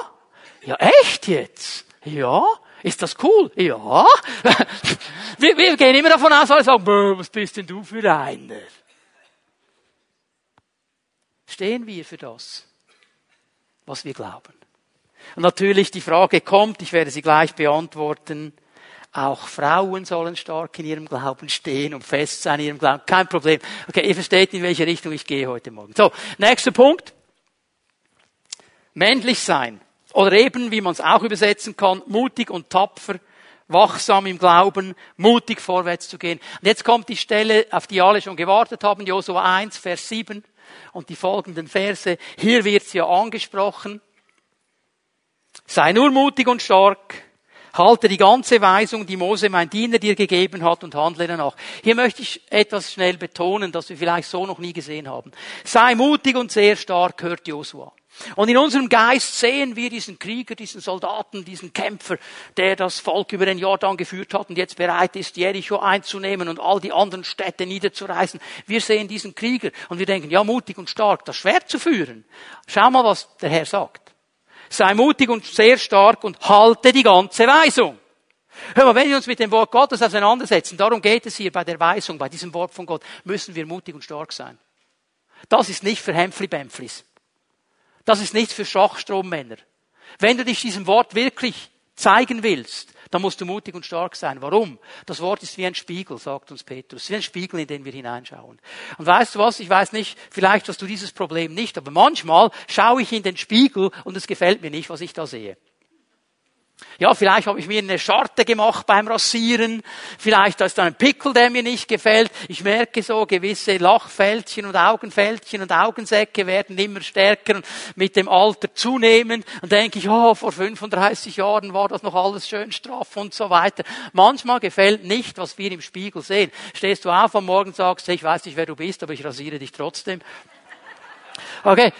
S1: ja, echt jetzt? Ja? Ist das cool? Ja. (laughs) wir, wir gehen immer davon aus, alle sagen, was bist denn du für einer? Stehen wir für das, was wir glauben? Und natürlich die Frage kommt, ich werde sie gleich beantworten, auch Frauen sollen stark in ihrem Glauben stehen und fest sein in ihrem Glauben. Kein Problem. Okay, ihr versteht, in welche Richtung ich gehe heute Morgen. So, nächster Punkt. Männlich sein. Oder eben, wie man es auch übersetzen kann, mutig und tapfer wachsam im Glauben, mutig vorwärts zu gehen. Und jetzt kommt die Stelle, auf die alle schon gewartet haben, Josua 1, Vers 7 und die folgenden Verse. Hier wird sie ja angesprochen. Sei nur mutig und stark. Halte die ganze Weisung, die Mose, mein Diener, dir gegeben hat und handle danach. Hier möchte ich etwas schnell betonen, das wir vielleicht so noch nie gesehen haben. Sei mutig und sehr stark, hört Josua. Und in unserem Geist sehen wir diesen Krieger, diesen Soldaten, diesen Kämpfer, der das Volk über den Jordan geführt hat und jetzt bereit ist, Jericho einzunehmen und all die anderen Städte niederzureißen. Wir sehen diesen Krieger und wir denken, ja, mutig und stark, das Schwert zu führen. Schau mal, was der Herr sagt. Sei mutig und sehr stark und halte die ganze Weisung. Hör mal, wenn wir uns mit dem Wort Gottes auseinandersetzen, darum geht es hier bei der Weisung, bei diesem Wort von Gott, müssen wir mutig und stark sein. Das ist nicht für Hämpfli-Bämpflis. Das ist nichts für Schwachstrommänner. Wenn du dich diesem Wort wirklich zeigen willst, dann musst du mutig und stark sein. Warum? Das Wort ist wie ein Spiegel, sagt uns Petrus. Wie ein Spiegel, in den wir hineinschauen. Und weißt du was? Ich weiß nicht, vielleicht hast du dieses Problem nicht, aber manchmal schaue ich in den Spiegel und es gefällt mir nicht, was ich da sehe. Ja, vielleicht habe ich mir eine Scharte gemacht beim Rasieren. Vielleicht ist da ein Pickel, der mir nicht gefällt. Ich merke so, gewisse Lachfältchen und Augenfältchen und Augensäcke werden immer stärker mit dem Alter zunehmen. Und denke ich, oh, vor 35 Jahren war das noch alles schön straff und so weiter. Manchmal gefällt nicht, was wir im Spiegel sehen. Stehst du auf am Morgen und sagst, ich weiß nicht, wer du bist, aber ich rasiere dich trotzdem. Okay,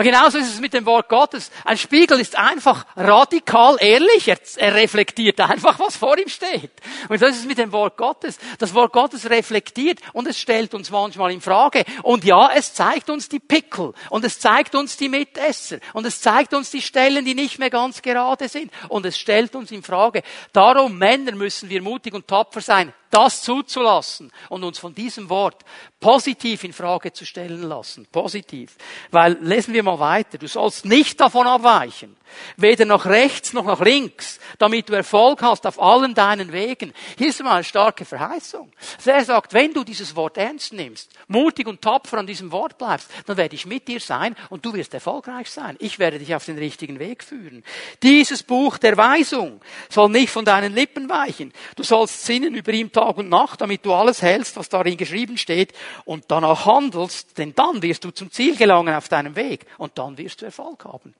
S1: und genauso ist es mit dem Wort Gottes. Ein Spiegel ist einfach radikal ehrlich. Er, er, reflektiert einfach, was vor ihm steht. Und das ist es mit dem Wort Gottes. Das Wort Gottes reflektiert und es stellt uns manchmal in Frage. Und ja, es zeigt uns die Pickel und es zeigt uns die Mitesser und es zeigt uns die Stellen, die nicht mehr ganz gerade sind und es stellt uns in Frage. Darum, Männer, müssen wir mutig und tapfer sein das zuzulassen und uns von diesem Wort positiv in Frage zu stellen lassen. Positiv. Weil, lesen wir mal weiter. Du sollst nicht davon abweichen. Weder nach rechts noch nach links. Damit du Erfolg hast auf allen deinen Wegen. Hier ist mal eine starke Verheißung. Also er sagt, wenn du dieses Wort ernst nimmst, mutig und tapfer an diesem Wort bleibst, dann werde ich mit dir sein und du wirst erfolgreich sein. Ich werde dich auf den richtigen Weg führen. Dieses Buch der Weisung soll nicht von deinen Lippen weichen. Du sollst sinnen über ihm Tag und Nacht, damit du alles hältst, was darin geschrieben steht und danach handelst, denn dann wirst du zum Ziel gelangen auf deinem Weg und dann wirst du Erfolg haben.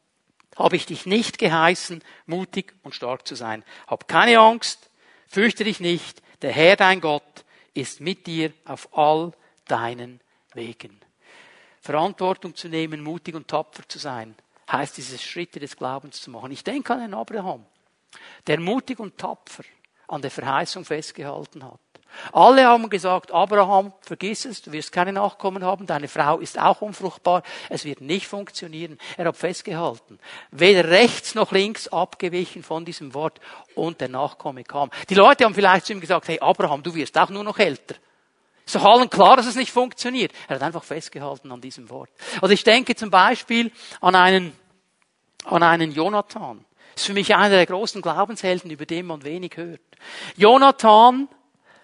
S1: Habe ich dich nicht geheißen, mutig und stark zu sein. Hab keine Angst, fürchte dich nicht, der Herr dein Gott ist mit dir auf all deinen Wegen. Verantwortung zu nehmen, mutig und tapfer zu sein, heißt diese Schritte des Glaubens zu machen. Ich denke an den Abraham, der mutig und tapfer an der Verheißung festgehalten hat. Alle haben gesagt, Abraham, vergiss es, du wirst keine Nachkommen haben, deine Frau ist auch unfruchtbar, es wird nicht funktionieren. Er hat festgehalten, weder rechts noch links abgewichen von diesem Wort und der Nachkomme kam. Die Leute haben vielleicht zu ihm gesagt, hey Abraham, du wirst auch nur noch älter. Ist doch allen klar, dass es nicht funktioniert. Er hat einfach festgehalten an diesem Wort. Also ich denke zum Beispiel an einen, an einen Jonathan. Das ist für mich einer der großen Glaubenshelden, über den man wenig hört. Jonathan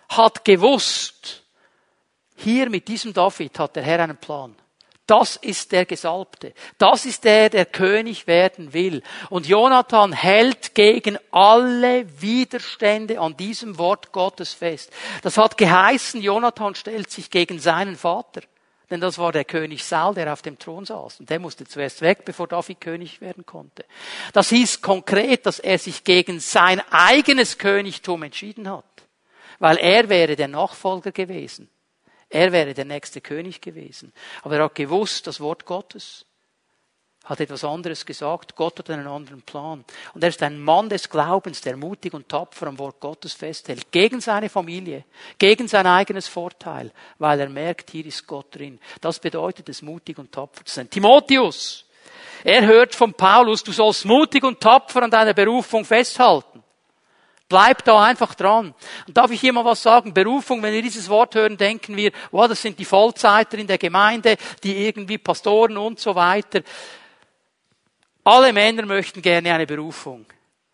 S1: hat gewusst, hier mit diesem David hat der Herr einen Plan. Das ist der Gesalbte. Das ist der, der König werden will. Und Jonathan hält gegen alle Widerstände an diesem Wort Gottes fest. Das hat geheißen, Jonathan stellt sich gegen seinen Vater. Denn das war der König Saul, der auf dem Thron saß. Und der musste zuerst weg, bevor David König werden konnte. Das hieß konkret, dass er sich gegen sein eigenes Königtum entschieden hat. Weil er wäre der Nachfolger gewesen. Er wäre der nächste König gewesen. Aber er hat gewusst, das Wort Gottes hat etwas anderes gesagt. Gott hat einen anderen Plan. Und er ist ein Mann des Glaubens, der mutig und tapfer am Wort Gottes festhält. Gegen seine Familie, gegen sein eigenes Vorteil, weil er merkt, hier ist Gott drin. Das bedeutet es, mutig und tapfer zu sein. Timotheus, er hört von Paulus, du sollst mutig und tapfer an deiner Berufung festhalten. Bleib da einfach dran. Und darf ich hier mal was sagen? Berufung, wenn wir dieses Wort hören, denken wir, wow, das sind die Vollzeiter in der Gemeinde, die irgendwie Pastoren und so weiter. Alle Männer möchten gerne eine Berufung.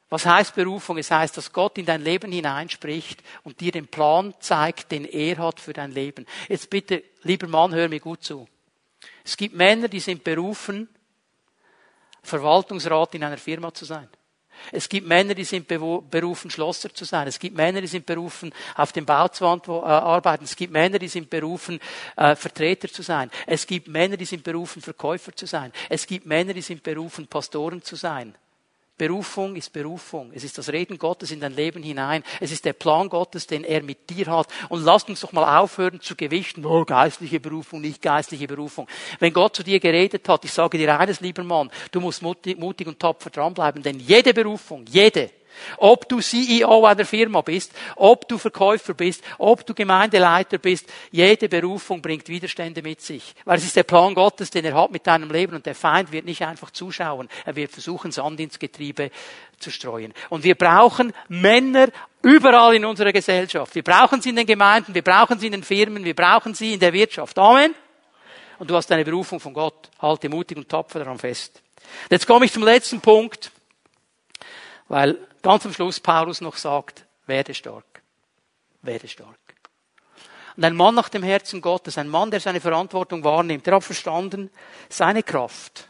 S1: Was heißt Berufung? Es heißt, dass Gott in dein Leben hineinspricht und dir den Plan zeigt, den er hat für dein Leben. Jetzt bitte, lieber Mann, hör mir gut zu. Es gibt Männer, die sind berufen, Verwaltungsrat in einer Firma zu sein. Es gibt Männer, die sind berufen, Schlosser zu sein. Es gibt Männer, die sind berufen, auf dem Bau zu äh, arbeiten. Es gibt Männer, die sind berufen, äh, Vertreter zu sein. Es gibt Männer, die sind berufen, Verkäufer zu sein. Es gibt Männer, die sind berufen, Pastoren zu sein. Berufung ist Berufung. Es ist das Reden Gottes in dein Leben hinein. Es ist der Plan Gottes, den er mit dir hat. Und lasst uns doch mal aufhören zu gewichten, oh, geistliche Berufung, nicht geistliche Berufung. Wenn Gott zu dir geredet hat, ich sage dir eines, lieber Mann, du musst mutig, und tapfer dranbleiben, denn jede Berufung, jede, ob du CEO einer Firma bist, ob du Verkäufer bist, ob du Gemeindeleiter bist, jede Berufung bringt Widerstände mit sich. Weil es ist der Plan Gottes, den er hat mit deinem Leben und der Feind wird nicht einfach zuschauen. Er wird versuchen, Sand ins Getriebe zu streuen. Und wir brauchen Männer überall in unserer Gesellschaft. Wir brauchen sie in den Gemeinden, wir brauchen sie in den Firmen, wir brauchen sie in der Wirtschaft. Amen. Und du hast eine Berufung von Gott. Halte mutig und tapfer daran fest. Jetzt komme ich zum letzten Punkt, weil ganz am Schluss Paulus noch sagt, werde stark. Werde stark. Und ein Mann nach dem Herzen Gottes, ein Mann, der seine Verantwortung wahrnimmt, der hat verstanden, seine Kraft,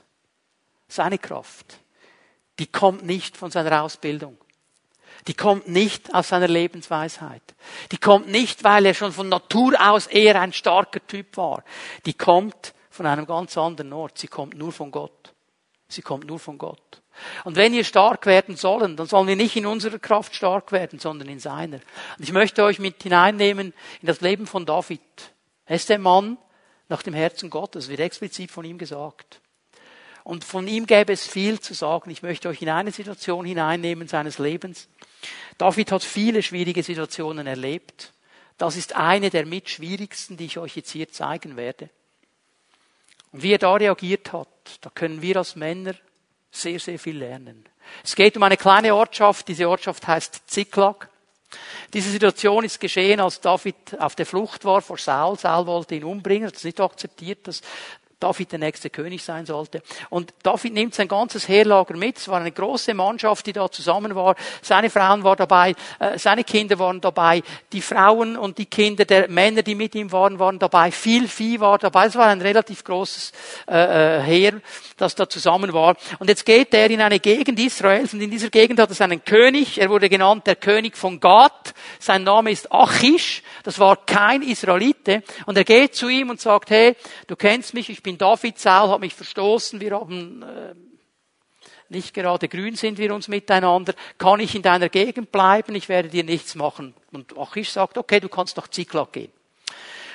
S1: seine Kraft, die kommt nicht von seiner Ausbildung. Die kommt nicht aus seiner Lebensweisheit. Die kommt nicht, weil er schon von Natur aus eher ein starker Typ war. Die kommt von einem ganz anderen Ort. Sie kommt nur von Gott. Sie kommt nur von Gott. Und wenn wir stark werden sollen, dann sollen wir nicht in unserer Kraft stark werden, sondern in seiner. Und ich möchte euch mit hineinnehmen in das Leben von David. Er ist der Mann nach dem Herzen Gottes, wird explizit von ihm gesagt. Und von ihm gäbe es viel zu sagen. Ich möchte euch in eine Situation hineinnehmen seines Lebens. David hat viele schwierige Situationen erlebt. Das ist eine der mitschwierigsten, die ich euch jetzt hier zeigen werde. Und wie er da reagiert hat, da können wir als Männer sehr, sehr viel lernen. Es geht um eine kleine Ortschaft. Diese Ortschaft heißt Ziklag. Diese Situation ist geschehen, als David auf der Flucht war vor Saul. Saul wollte ihn umbringen, hat es nicht akzeptiert, dass David der nächste König sein sollte. Und David nimmt sein ganzes Heerlager mit. Es war eine große Mannschaft, die da zusammen war. Seine Frauen waren dabei, äh, seine Kinder waren dabei, die Frauen und die Kinder der Männer, die mit ihm waren, waren dabei. Viel Vieh war dabei. Es war ein relativ großes äh, äh, Heer, das da zusammen war. Und jetzt geht er in eine Gegend Israels und in dieser Gegend hat es einen König. Er wurde genannt der König von Gad. Sein Name ist Achish. Das war kein Israelite. Und er geht zu ihm und sagt, hey, du kennst mich, ich bin bin David, Saul hat mich verstoßen, wir haben äh, nicht gerade grün sind wir uns miteinander, kann ich in deiner Gegend bleiben, ich werde dir nichts machen. Und Achish sagt, okay, du kannst nach Ziklag gehen.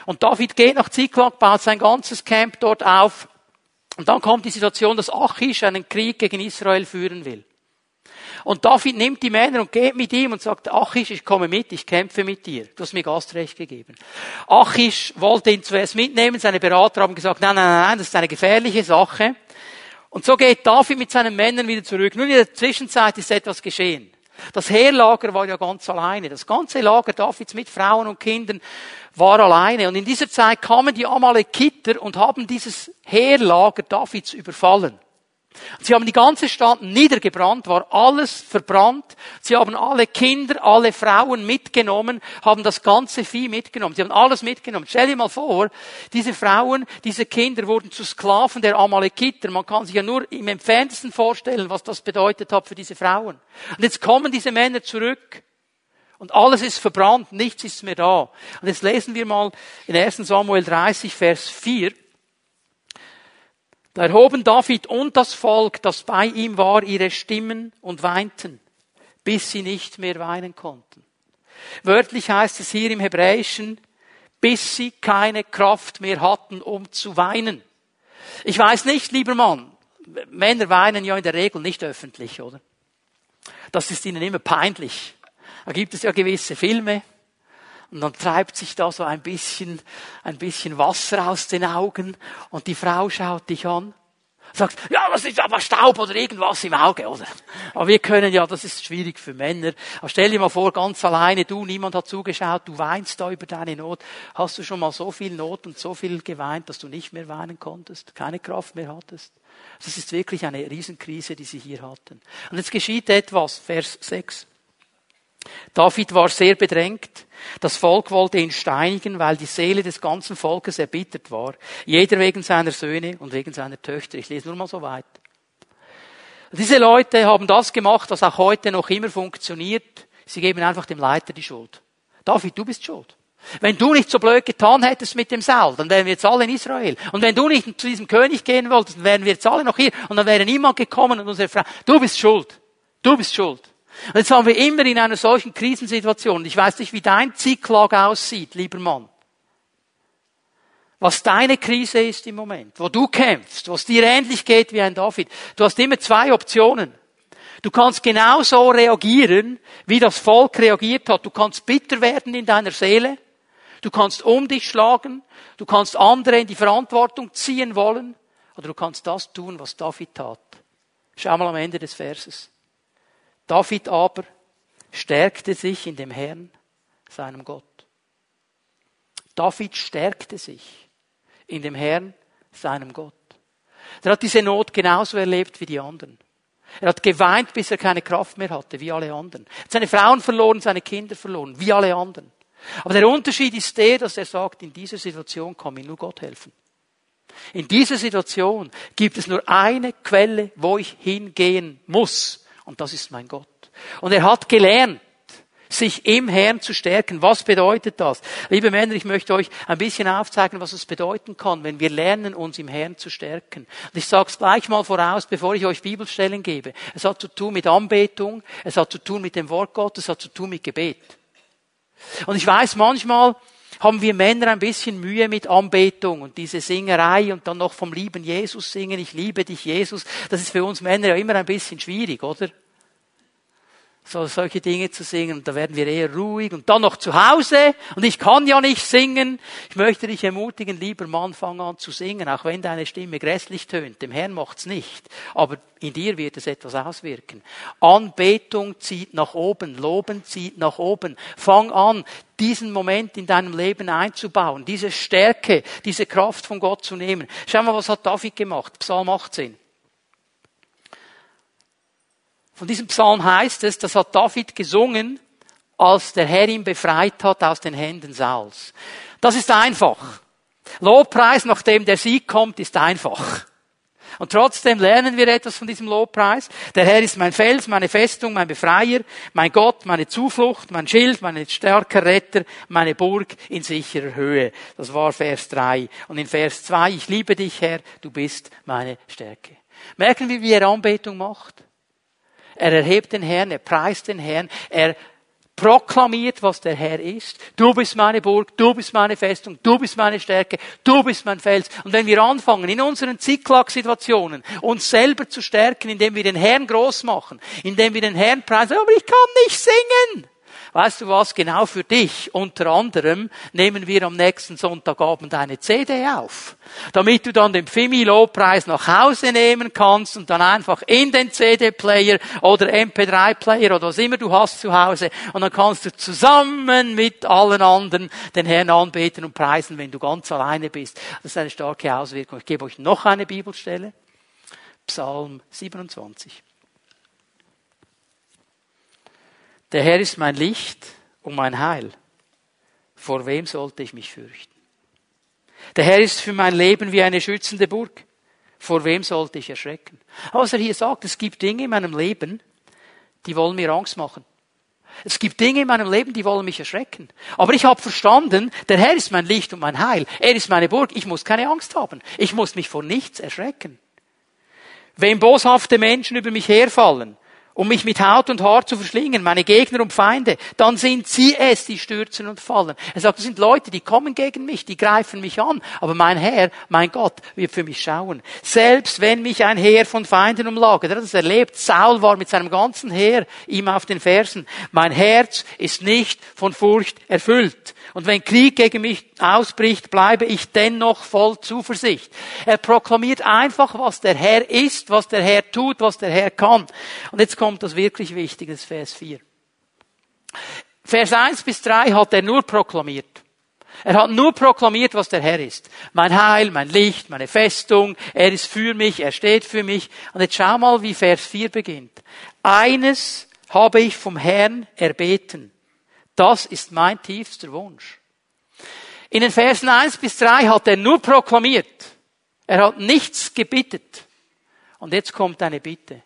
S1: Und David geht nach Ziklag, baut sein ganzes Camp dort auf. Und dann kommt die Situation, dass Achish einen Krieg gegen Israel führen will. Und David nimmt die Männer und geht mit ihm und sagt, Achish, ich komme mit, ich kämpfe mit dir. Du hast mir Gastrecht gegeben. Achish wollte ihn zuerst mitnehmen, seine Berater haben gesagt, nein, nein, nein, das ist eine gefährliche Sache. Und so geht David mit seinen Männern wieder zurück. Nun in der Zwischenzeit ist etwas geschehen. Das Heerlager war ja ganz alleine. Das ganze Lager Davids mit Frauen und Kindern war alleine. Und in dieser Zeit kamen die Amalekiter und haben dieses Heerlager Davids überfallen. Sie haben die ganze Stadt niedergebrannt, war alles verbrannt. Sie haben alle Kinder, alle Frauen mitgenommen, haben das ganze Vieh mitgenommen. Sie haben alles mitgenommen. Stell dir mal vor, diese Frauen, diese Kinder wurden zu Sklaven der Amalekiter. Man kann sich ja nur im entferntesten vorstellen, was das bedeutet hat für diese Frauen. Und jetzt kommen diese Männer zurück. Und alles ist verbrannt, nichts ist mehr da. Und jetzt lesen wir mal in 1 Samuel 30, Vers 4. Da erhoben David und das Volk, das bei ihm war, ihre Stimmen und weinten, bis sie nicht mehr weinen konnten. Wörtlich heißt es hier im Hebräischen, bis sie keine Kraft mehr hatten, um zu weinen. Ich weiß nicht, lieber Mann, Männer weinen ja in der Regel nicht öffentlich, oder? Das ist ihnen immer peinlich. Da gibt es ja gewisse Filme, und dann treibt sich da so ein bisschen, ein bisschen Wasser aus den Augen und die Frau schaut dich an. Sagst, ja, das ist aber Staub oder irgendwas im Auge, oder? Aber wir können ja, das ist schwierig für Männer. Aber stell dir mal vor, ganz alleine, du, niemand hat zugeschaut, du weinst da über deine Not. Hast du schon mal so viel Not und so viel geweint, dass du nicht mehr weinen konntest, keine Kraft mehr hattest? Das ist wirklich eine Riesenkrise, die sie hier hatten. Und jetzt geschieht etwas, Vers 6. David war sehr bedrängt. Das Volk wollte ihn steinigen, weil die Seele des ganzen Volkes erbittert war. Jeder wegen seiner Söhne und wegen seiner Töchter. Ich lese nur mal so weit. Diese Leute haben das gemacht, was auch heute noch immer funktioniert. Sie geben einfach dem Leiter die Schuld. David, du bist schuld. Wenn du nicht so blöd getan hättest mit dem Saul, dann wären wir jetzt alle in Israel. Und wenn du nicht zu diesem König gehen wolltest, dann wären wir jetzt alle noch hier. Und dann wäre niemand gekommen und unsere Frau, du bist schuld. Du bist schuld. Und jetzt haben wir immer in einer solchen Krisensituation, ich weiß nicht, wie dein Zicklag aussieht, lieber Mann, was deine Krise ist im Moment, wo du kämpfst, was dir ähnlich geht wie ein David. Du hast immer zwei Optionen. Du kannst genauso reagieren, wie das Volk reagiert hat. Du kannst bitter werden in deiner Seele. Du kannst um dich schlagen. Du kannst andere in die Verantwortung ziehen wollen. Oder du kannst das tun, was David tat. Schau mal am Ende des Verses. David aber stärkte sich in dem Herrn, seinem Gott. David stärkte sich in dem Herrn, seinem Gott. Er hat diese Not genauso erlebt wie die anderen. Er hat geweint, bis er keine Kraft mehr hatte, wie alle anderen. Er hat seine Frauen verloren, seine Kinder verloren, wie alle anderen. Aber der Unterschied ist der, dass er sagt, in dieser Situation kann mir nur Gott helfen. In dieser Situation gibt es nur eine Quelle, wo ich hingehen muss. Und das ist mein Gott. Und er hat gelernt, sich im Herrn zu stärken. Was bedeutet das? Liebe Männer, ich möchte euch ein bisschen aufzeigen, was es bedeuten kann, wenn wir lernen, uns im Herrn zu stärken. Und ich sage es gleich mal voraus, bevor ich euch Bibelstellen gebe. Es hat zu tun mit Anbetung, es hat zu tun mit dem Wort Gottes, es hat zu tun mit Gebet. Und ich weiß, manchmal haben wir Männer ein bisschen Mühe mit Anbetung und diese Singerei und dann noch vom lieben Jesus singen, ich liebe dich Jesus. Das ist für uns Männer ja immer ein bisschen schwierig, oder? So solche Dinge zu singen. Und da werden wir eher ruhig und dann noch zu Hause und ich kann ja nicht singen. Ich möchte dich ermutigen, lieber Mann, fang an zu singen, auch wenn deine Stimme grässlich tönt. Dem Herrn macht's nicht, aber in dir wird es etwas auswirken. Anbetung zieht nach oben, Loben zieht nach oben. Fang an, diesen Moment in deinem Leben einzubauen, diese Stärke, diese Kraft von Gott zu nehmen. Schau mal, was hat David gemacht? Psalm 18. Von diesem Psalm heißt es, das hat David gesungen, als der Herr ihn befreit hat aus den Händen Sauls. Das ist einfach. Lobpreis, nachdem der Sieg kommt, ist einfach. Und trotzdem lernen wir etwas von diesem Lobpreis. Der Herr ist mein Fels, meine Festung, mein Befreier, mein Gott, meine Zuflucht, mein Schild, mein starker Retter, meine Burg in sicherer Höhe. Das war Vers 3. Und in Vers 2, ich liebe dich, Herr, du bist meine Stärke. Merken wir, wie er Anbetung macht? Er erhebt den Herrn, er preist den Herrn, er proklamiert, was der Herr ist. Du bist meine Burg, du bist meine Festung, du bist meine Stärke, du bist mein Fels. Und wenn wir anfangen, in unseren Zicklack-Situationen uns selber zu stärken, indem wir den Herrn groß machen, indem wir den Herrn preisen, aber ich kann nicht singen. Weißt du was? Genau für dich unter anderem nehmen wir am nächsten Sonntagabend eine CD auf, damit du dann den Fimi-Lobpreis nach Hause nehmen kannst und dann einfach in den CD-Player oder MP3-Player oder was immer du hast zu Hause und dann kannst du zusammen mit allen anderen den Herrn anbeten und preisen, wenn du ganz alleine bist. Das ist eine starke Auswirkung. Ich gebe euch noch eine Bibelstelle. Psalm 27. Der Herr ist mein Licht und mein Heil. Vor wem sollte ich mich fürchten? Der Herr ist für mein Leben wie eine schützende Burg. Vor wem sollte ich erschrecken? was er hier sagt, es gibt Dinge in meinem Leben, die wollen mir Angst machen. Es gibt Dinge in meinem Leben, die wollen mich erschrecken. Aber ich habe verstanden, der Herr ist mein Licht und mein Heil. Er ist meine Burg. Ich muss keine Angst haben. Ich muss mich vor nichts erschrecken. Wenn boshafte Menschen über mich herfallen, um mich mit Haut und Haar zu verschlingen, meine Gegner und Feinde, dann sind sie es, die stürzen und fallen. Er sagt, das sind Leute, die kommen gegen mich, die greifen mich an, aber mein Herr, mein Gott, wird für mich schauen. Selbst wenn mich ein Heer von Feinden umlagert, er hat das erlebt, Saul war mit seinem ganzen Heer ihm auf den Fersen. Mein Herz ist nicht von Furcht erfüllt. Und wenn Krieg gegen mich ausbricht, bleibe ich dennoch voll Zuversicht. Er proklamiert einfach, was der Herr ist, was der Herr tut, was der Herr kann. Und jetzt kommt das wirklich Wichtige, das Vers 4. Vers 1 bis 3 hat er nur proklamiert. Er hat nur proklamiert, was der Herr ist. Mein Heil, mein Licht, meine Festung. Er ist für mich, er steht für mich. Und jetzt schau mal, wie Vers 4 beginnt. Eines habe ich vom Herrn erbeten. Das ist mein tiefster Wunsch. In den Versen 1 bis 3 hat er nur proklamiert. Er hat nichts gebittet. Und jetzt kommt eine Bitte.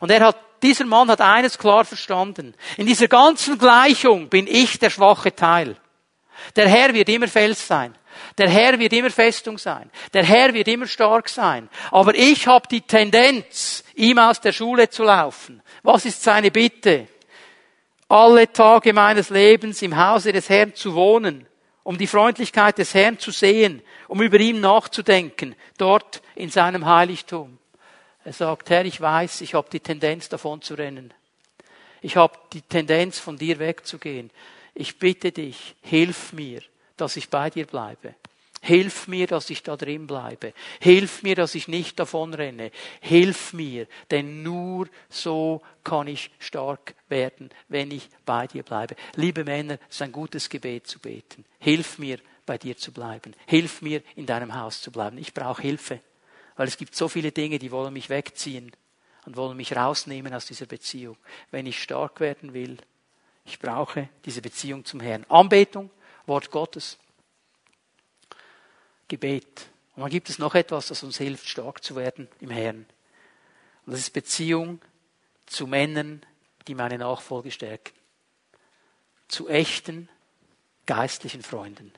S1: Und er hat, dieser Mann hat eines klar verstanden. In dieser ganzen Gleichung bin ich der schwache Teil. Der Herr wird immer Fels sein. Der Herr wird immer Festung sein. Der Herr wird immer stark sein. Aber ich habe die Tendenz, ihm aus der Schule zu laufen. Was ist seine Bitte? Alle Tage meines Lebens im Hause des Herrn zu wohnen, um die Freundlichkeit des Herrn zu sehen, um über ihn nachzudenken, dort in seinem Heiligtum. Er sagt, Herr, ich weiß, ich habe die Tendenz davon zu rennen. Ich habe die Tendenz von dir wegzugehen. Ich bitte dich, hilf mir, dass ich bei dir bleibe. Hilf mir, dass ich da drin bleibe. Hilf mir, dass ich nicht davon renne. Hilf mir, denn nur so kann ich stark werden, wenn ich bei dir bleibe. Liebe Männer, es ist ein gutes Gebet zu beten. Hilf mir, bei dir zu bleiben. Hilf mir, in deinem Haus zu bleiben. Ich brauche Hilfe, weil es gibt so viele Dinge, die wollen mich wegziehen und wollen mich rausnehmen aus dieser Beziehung. Wenn ich stark werden will, ich brauche diese Beziehung zum Herrn. Anbetung, Wort Gottes. Gebet. Und dann gibt es noch etwas, das uns hilft, stark zu werden im Herrn. Und das ist Beziehung zu Männern, die meine Nachfolge stärken. Zu echten geistlichen Freunden.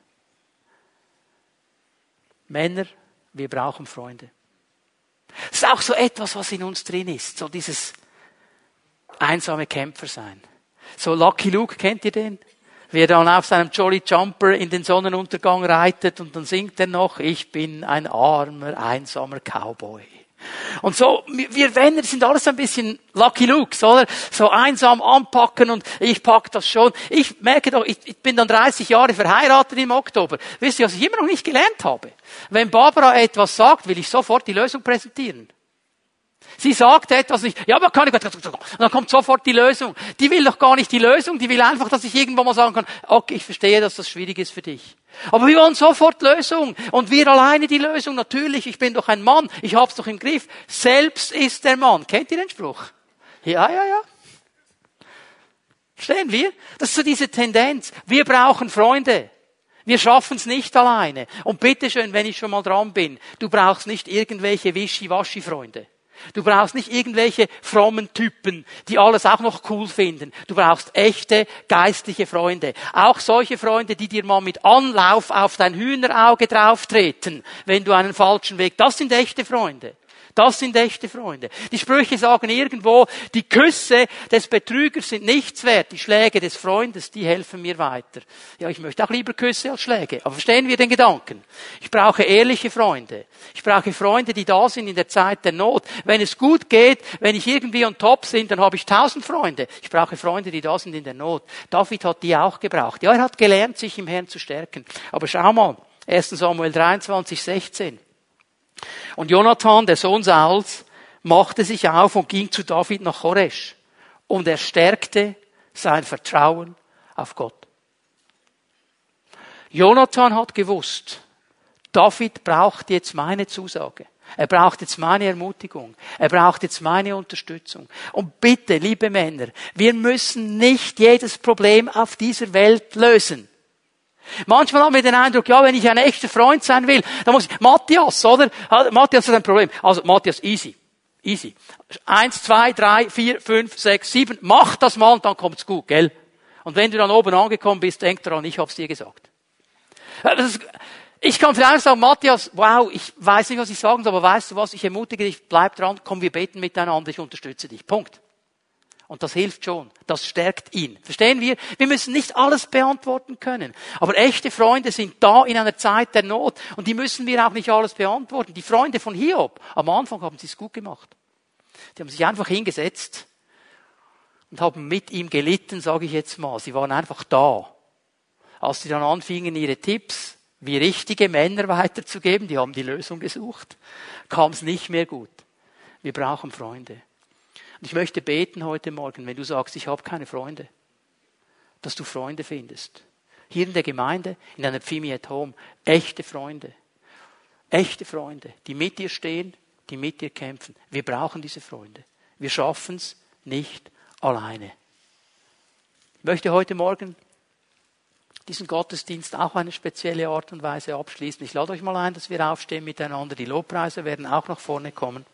S1: Männer, wir brauchen Freunde. Das ist auch so etwas, was in uns drin ist, so dieses einsame Kämpfer sein. So Lucky Luke, kennt ihr den? wie er dann auf seinem Jolly Jumper in den Sonnenuntergang reitet und dann singt er noch, ich bin ein armer, einsamer Cowboy. Und so, wir Männer sind alles ein bisschen Lucky Lukes, oder? So einsam anpacken und ich pack das schon. Ich merke doch, ich, ich bin dann 30 Jahre verheiratet im Oktober. Wisst ihr, was ich immer noch nicht gelernt habe? Wenn Barbara etwas sagt, will ich sofort die Lösung präsentieren. Sie sagt etwas nicht, ja, aber kann ich, und dann kommt sofort die Lösung. Die will doch gar nicht die Lösung, die will einfach, dass ich irgendwo mal sagen kann, okay, ich verstehe, dass das schwierig ist für dich. Aber wir wollen sofort Lösung. Und wir alleine die Lösung. Natürlich, ich bin doch ein Mann, ich hab's doch im Griff. Selbst ist der Mann. Kennt ihr den Spruch? Ja, ja, ja. Verstehen wir? Das ist so diese Tendenz. Wir brauchen Freunde. Wir schaffen es nicht alleine. Und bitteschön, wenn ich schon mal dran bin, du brauchst nicht irgendwelche Wischi-Waschi-Freunde. Du brauchst nicht irgendwelche frommen Typen, die alles auch noch cool finden. Du brauchst echte geistliche Freunde. Auch solche Freunde, die dir mal mit Anlauf auf dein Hühnerauge drauftreten, wenn du einen falschen Weg. Das sind echte Freunde. Das sind echte Freunde. Die Sprüche sagen irgendwo, die Küsse des Betrügers sind nichts wert, die Schläge des Freundes, die helfen mir weiter. Ja, ich möchte auch lieber Küsse als Schläge. Aber verstehen wir den Gedanken? Ich brauche ehrliche Freunde. Ich brauche Freunde, die da sind in der Zeit der Not. Wenn es gut geht, wenn ich irgendwie on top bin, dann habe ich tausend Freunde. Ich brauche Freunde, die da sind in der Not. David hat die auch gebraucht. Ja, er hat gelernt, sich im Herrn zu stärken. Aber schau mal, 1. Samuel 23, 16. Und Jonathan, der Sohn Sauls, machte sich auf und ging zu David nach Choresh. Und er stärkte sein Vertrauen auf Gott. Jonathan hat gewusst, David braucht jetzt meine Zusage. Er braucht jetzt meine Ermutigung. Er braucht jetzt meine Unterstützung. Und bitte, liebe Männer, wir müssen nicht jedes Problem auf dieser Welt lösen. Manchmal haben wir den Eindruck, ja, wenn ich ein echter Freund sein will, dann muss ich, Matthias, oder? Matthias hat ein Problem. Also, Matthias, easy. Easy. Eins, zwei, drei, vier, fünf, sechs, sieben. Mach das mal und dann kommt's gut, gell? Und wenn du dann oben angekommen bist, denk daran, ich hab's dir gesagt. Ist, ich kann vielleicht sagen, Matthias, wow, ich weiß nicht, was ich sagen soll, aber weißt du was, ich ermutige dich, bleib dran, komm, wir beten miteinander, ich unterstütze dich. Punkt. Und das hilft schon. Das stärkt ihn. Verstehen wir? Wir müssen nicht alles beantworten können. Aber echte Freunde sind da in einer Zeit der Not. Und die müssen wir auch nicht alles beantworten. Die Freunde von Hiob, am Anfang haben sie es gut gemacht. Die haben sich einfach hingesetzt und haben mit ihm gelitten, sage ich jetzt mal. Sie waren einfach da. Als sie dann anfingen, ihre Tipps wie richtige Männer weiterzugeben, die haben die Lösung gesucht, kam es nicht mehr gut. Wir brauchen Freunde. Und ich möchte beten heute Morgen, wenn du sagst, ich habe keine Freunde, dass du Freunde findest. Hier in der Gemeinde, in einer Pfimi at Home, echte Freunde. Echte Freunde, die mit dir stehen, die mit dir kämpfen. Wir brauchen diese Freunde. Wir schaffen es nicht alleine. Ich möchte heute Morgen diesen Gottesdienst auch eine spezielle Art und Weise abschließen. Ich lade euch mal ein, dass wir aufstehen miteinander. Die Lobpreise werden auch nach vorne kommen.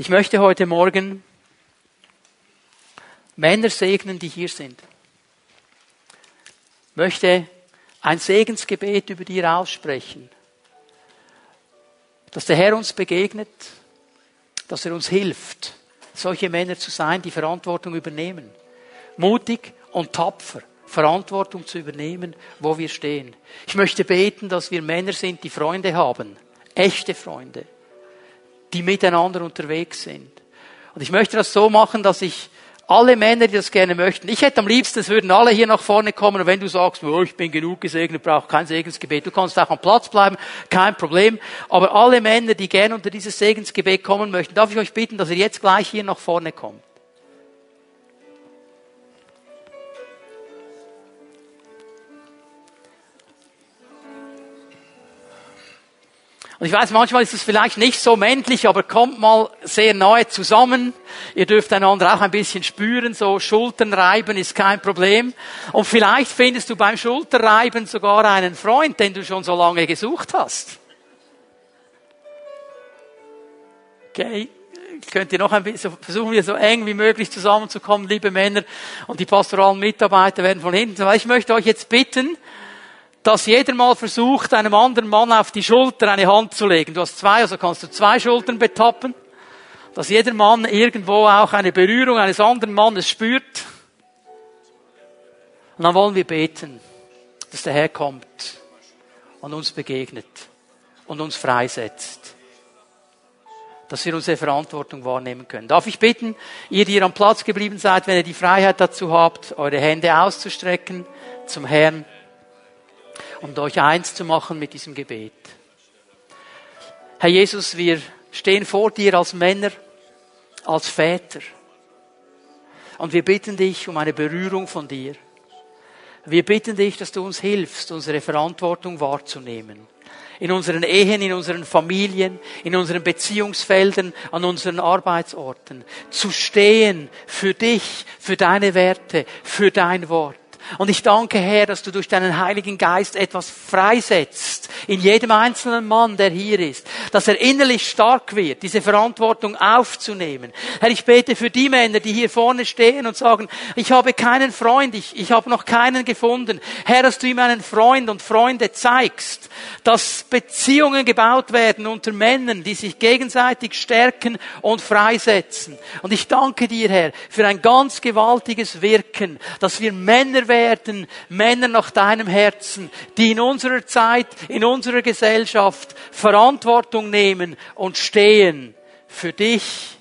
S1: Ich möchte heute Morgen Männer segnen, die hier sind. Ich möchte ein Segensgebet über dir aussprechen. Dass der Herr uns begegnet, dass er uns hilft, solche Männer zu sein, die Verantwortung übernehmen. Mutig und tapfer. Verantwortung zu übernehmen, wo wir stehen. Ich möchte beten, dass wir Männer sind, die Freunde haben. Echte Freunde. Die miteinander unterwegs sind. Und ich möchte das so machen, dass ich alle Männer, die das gerne möchten. Ich hätte am liebsten, es würden alle hier nach vorne kommen und wenn du sagst, oh, ich bin genug gesegnet, brauche kein Segensgebet, du kannst auch am Platz bleiben, kein Problem. Aber alle Männer, die gerne unter dieses Segensgebet kommen möchten, darf ich euch bitten, dass ihr jetzt gleich hier nach vorne kommt. Und ich weiß, manchmal ist es vielleicht nicht so männlich, aber kommt mal sehr nahe zusammen. Ihr dürft einander auch ein bisschen spüren, so Schultern reiben ist kein Problem. Und vielleicht findest du beim Schulterreiben sogar einen Freund, den du schon so lange gesucht hast. Okay. Könnt ihr noch ein bisschen, versuchen wir so eng wie möglich zusammenzukommen, liebe Männer. Und die pastoralen Mitarbeiter werden von hinten. Ich möchte euch jetzt bitten, dass jeder mal versucht, einem anderen Mann auf die Schulter eine Hand zu legen. Du hast zwei, also kannst du zwei Schultern betappen. Dass jeder Mann irgendwo auch eine Berührung eines anderen Mannes spürt. Und dann wollen wir beten, dass der Herr kommt und uns begegnet und uns freisetzt. Dass wir unsere Verantwortung wahrnehmen können. Darf ich bitten, ihr, die ihr am Platz geblieben seid, wenn ihr die Freiheit dazu habt, eure Hände auszustrecken zum Herrn und euch eins zu machen mit diesem Gebet. Herr Jesus, wir stehen vor dir als Männer, als Väter. Und wir bitten dich um eine Berührung von dir. Wir bitten dich, dass du uns hilfst, unsere Verantwortung wahrzunehmen. In unseren Ehen, in unseren Familien, in unseren Beziehungsfeldern, an unseren Arbeitsorten. Zu stehen für dich, für deine Werte, für dein Wort. Und ich danke, Herr, dass du durch deinen Heiligen Geist etwas freisetzt in jedem einzelnen Mann, der hier ist, dass er innerlich stark wird, diese Verantwortung aufzunehmen. Herr, ich bete für die Männer, die hier vorne stehen und sagen, ich habe keinen Freund, ich, ich habe noch keinen gefunden. Herr, dass du ihm einen Freund und Freunde zeigst, dass Beziehungen gebaut werden unter Männern, die sich gegenseitig stärken und freisetzen. Und ich danke dir, Herr, für ein ganz gewaltiges Wirken, dass wir Männer werden, werden Männer nach deinem Herzen, die in unserer Zeit, in unserer Gesellschaft Verantwortung nehmen und stehen für dich,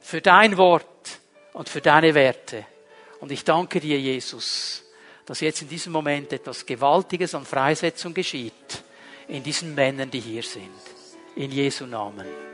S1: für dein Wort und für deine Werte. Und ich danke dir, Jesus, dass jetzt in diesem Moment etwas Gewaltiges an Freisetzung geschieht in diesen Männern, die hier sind. In Jesu Namen.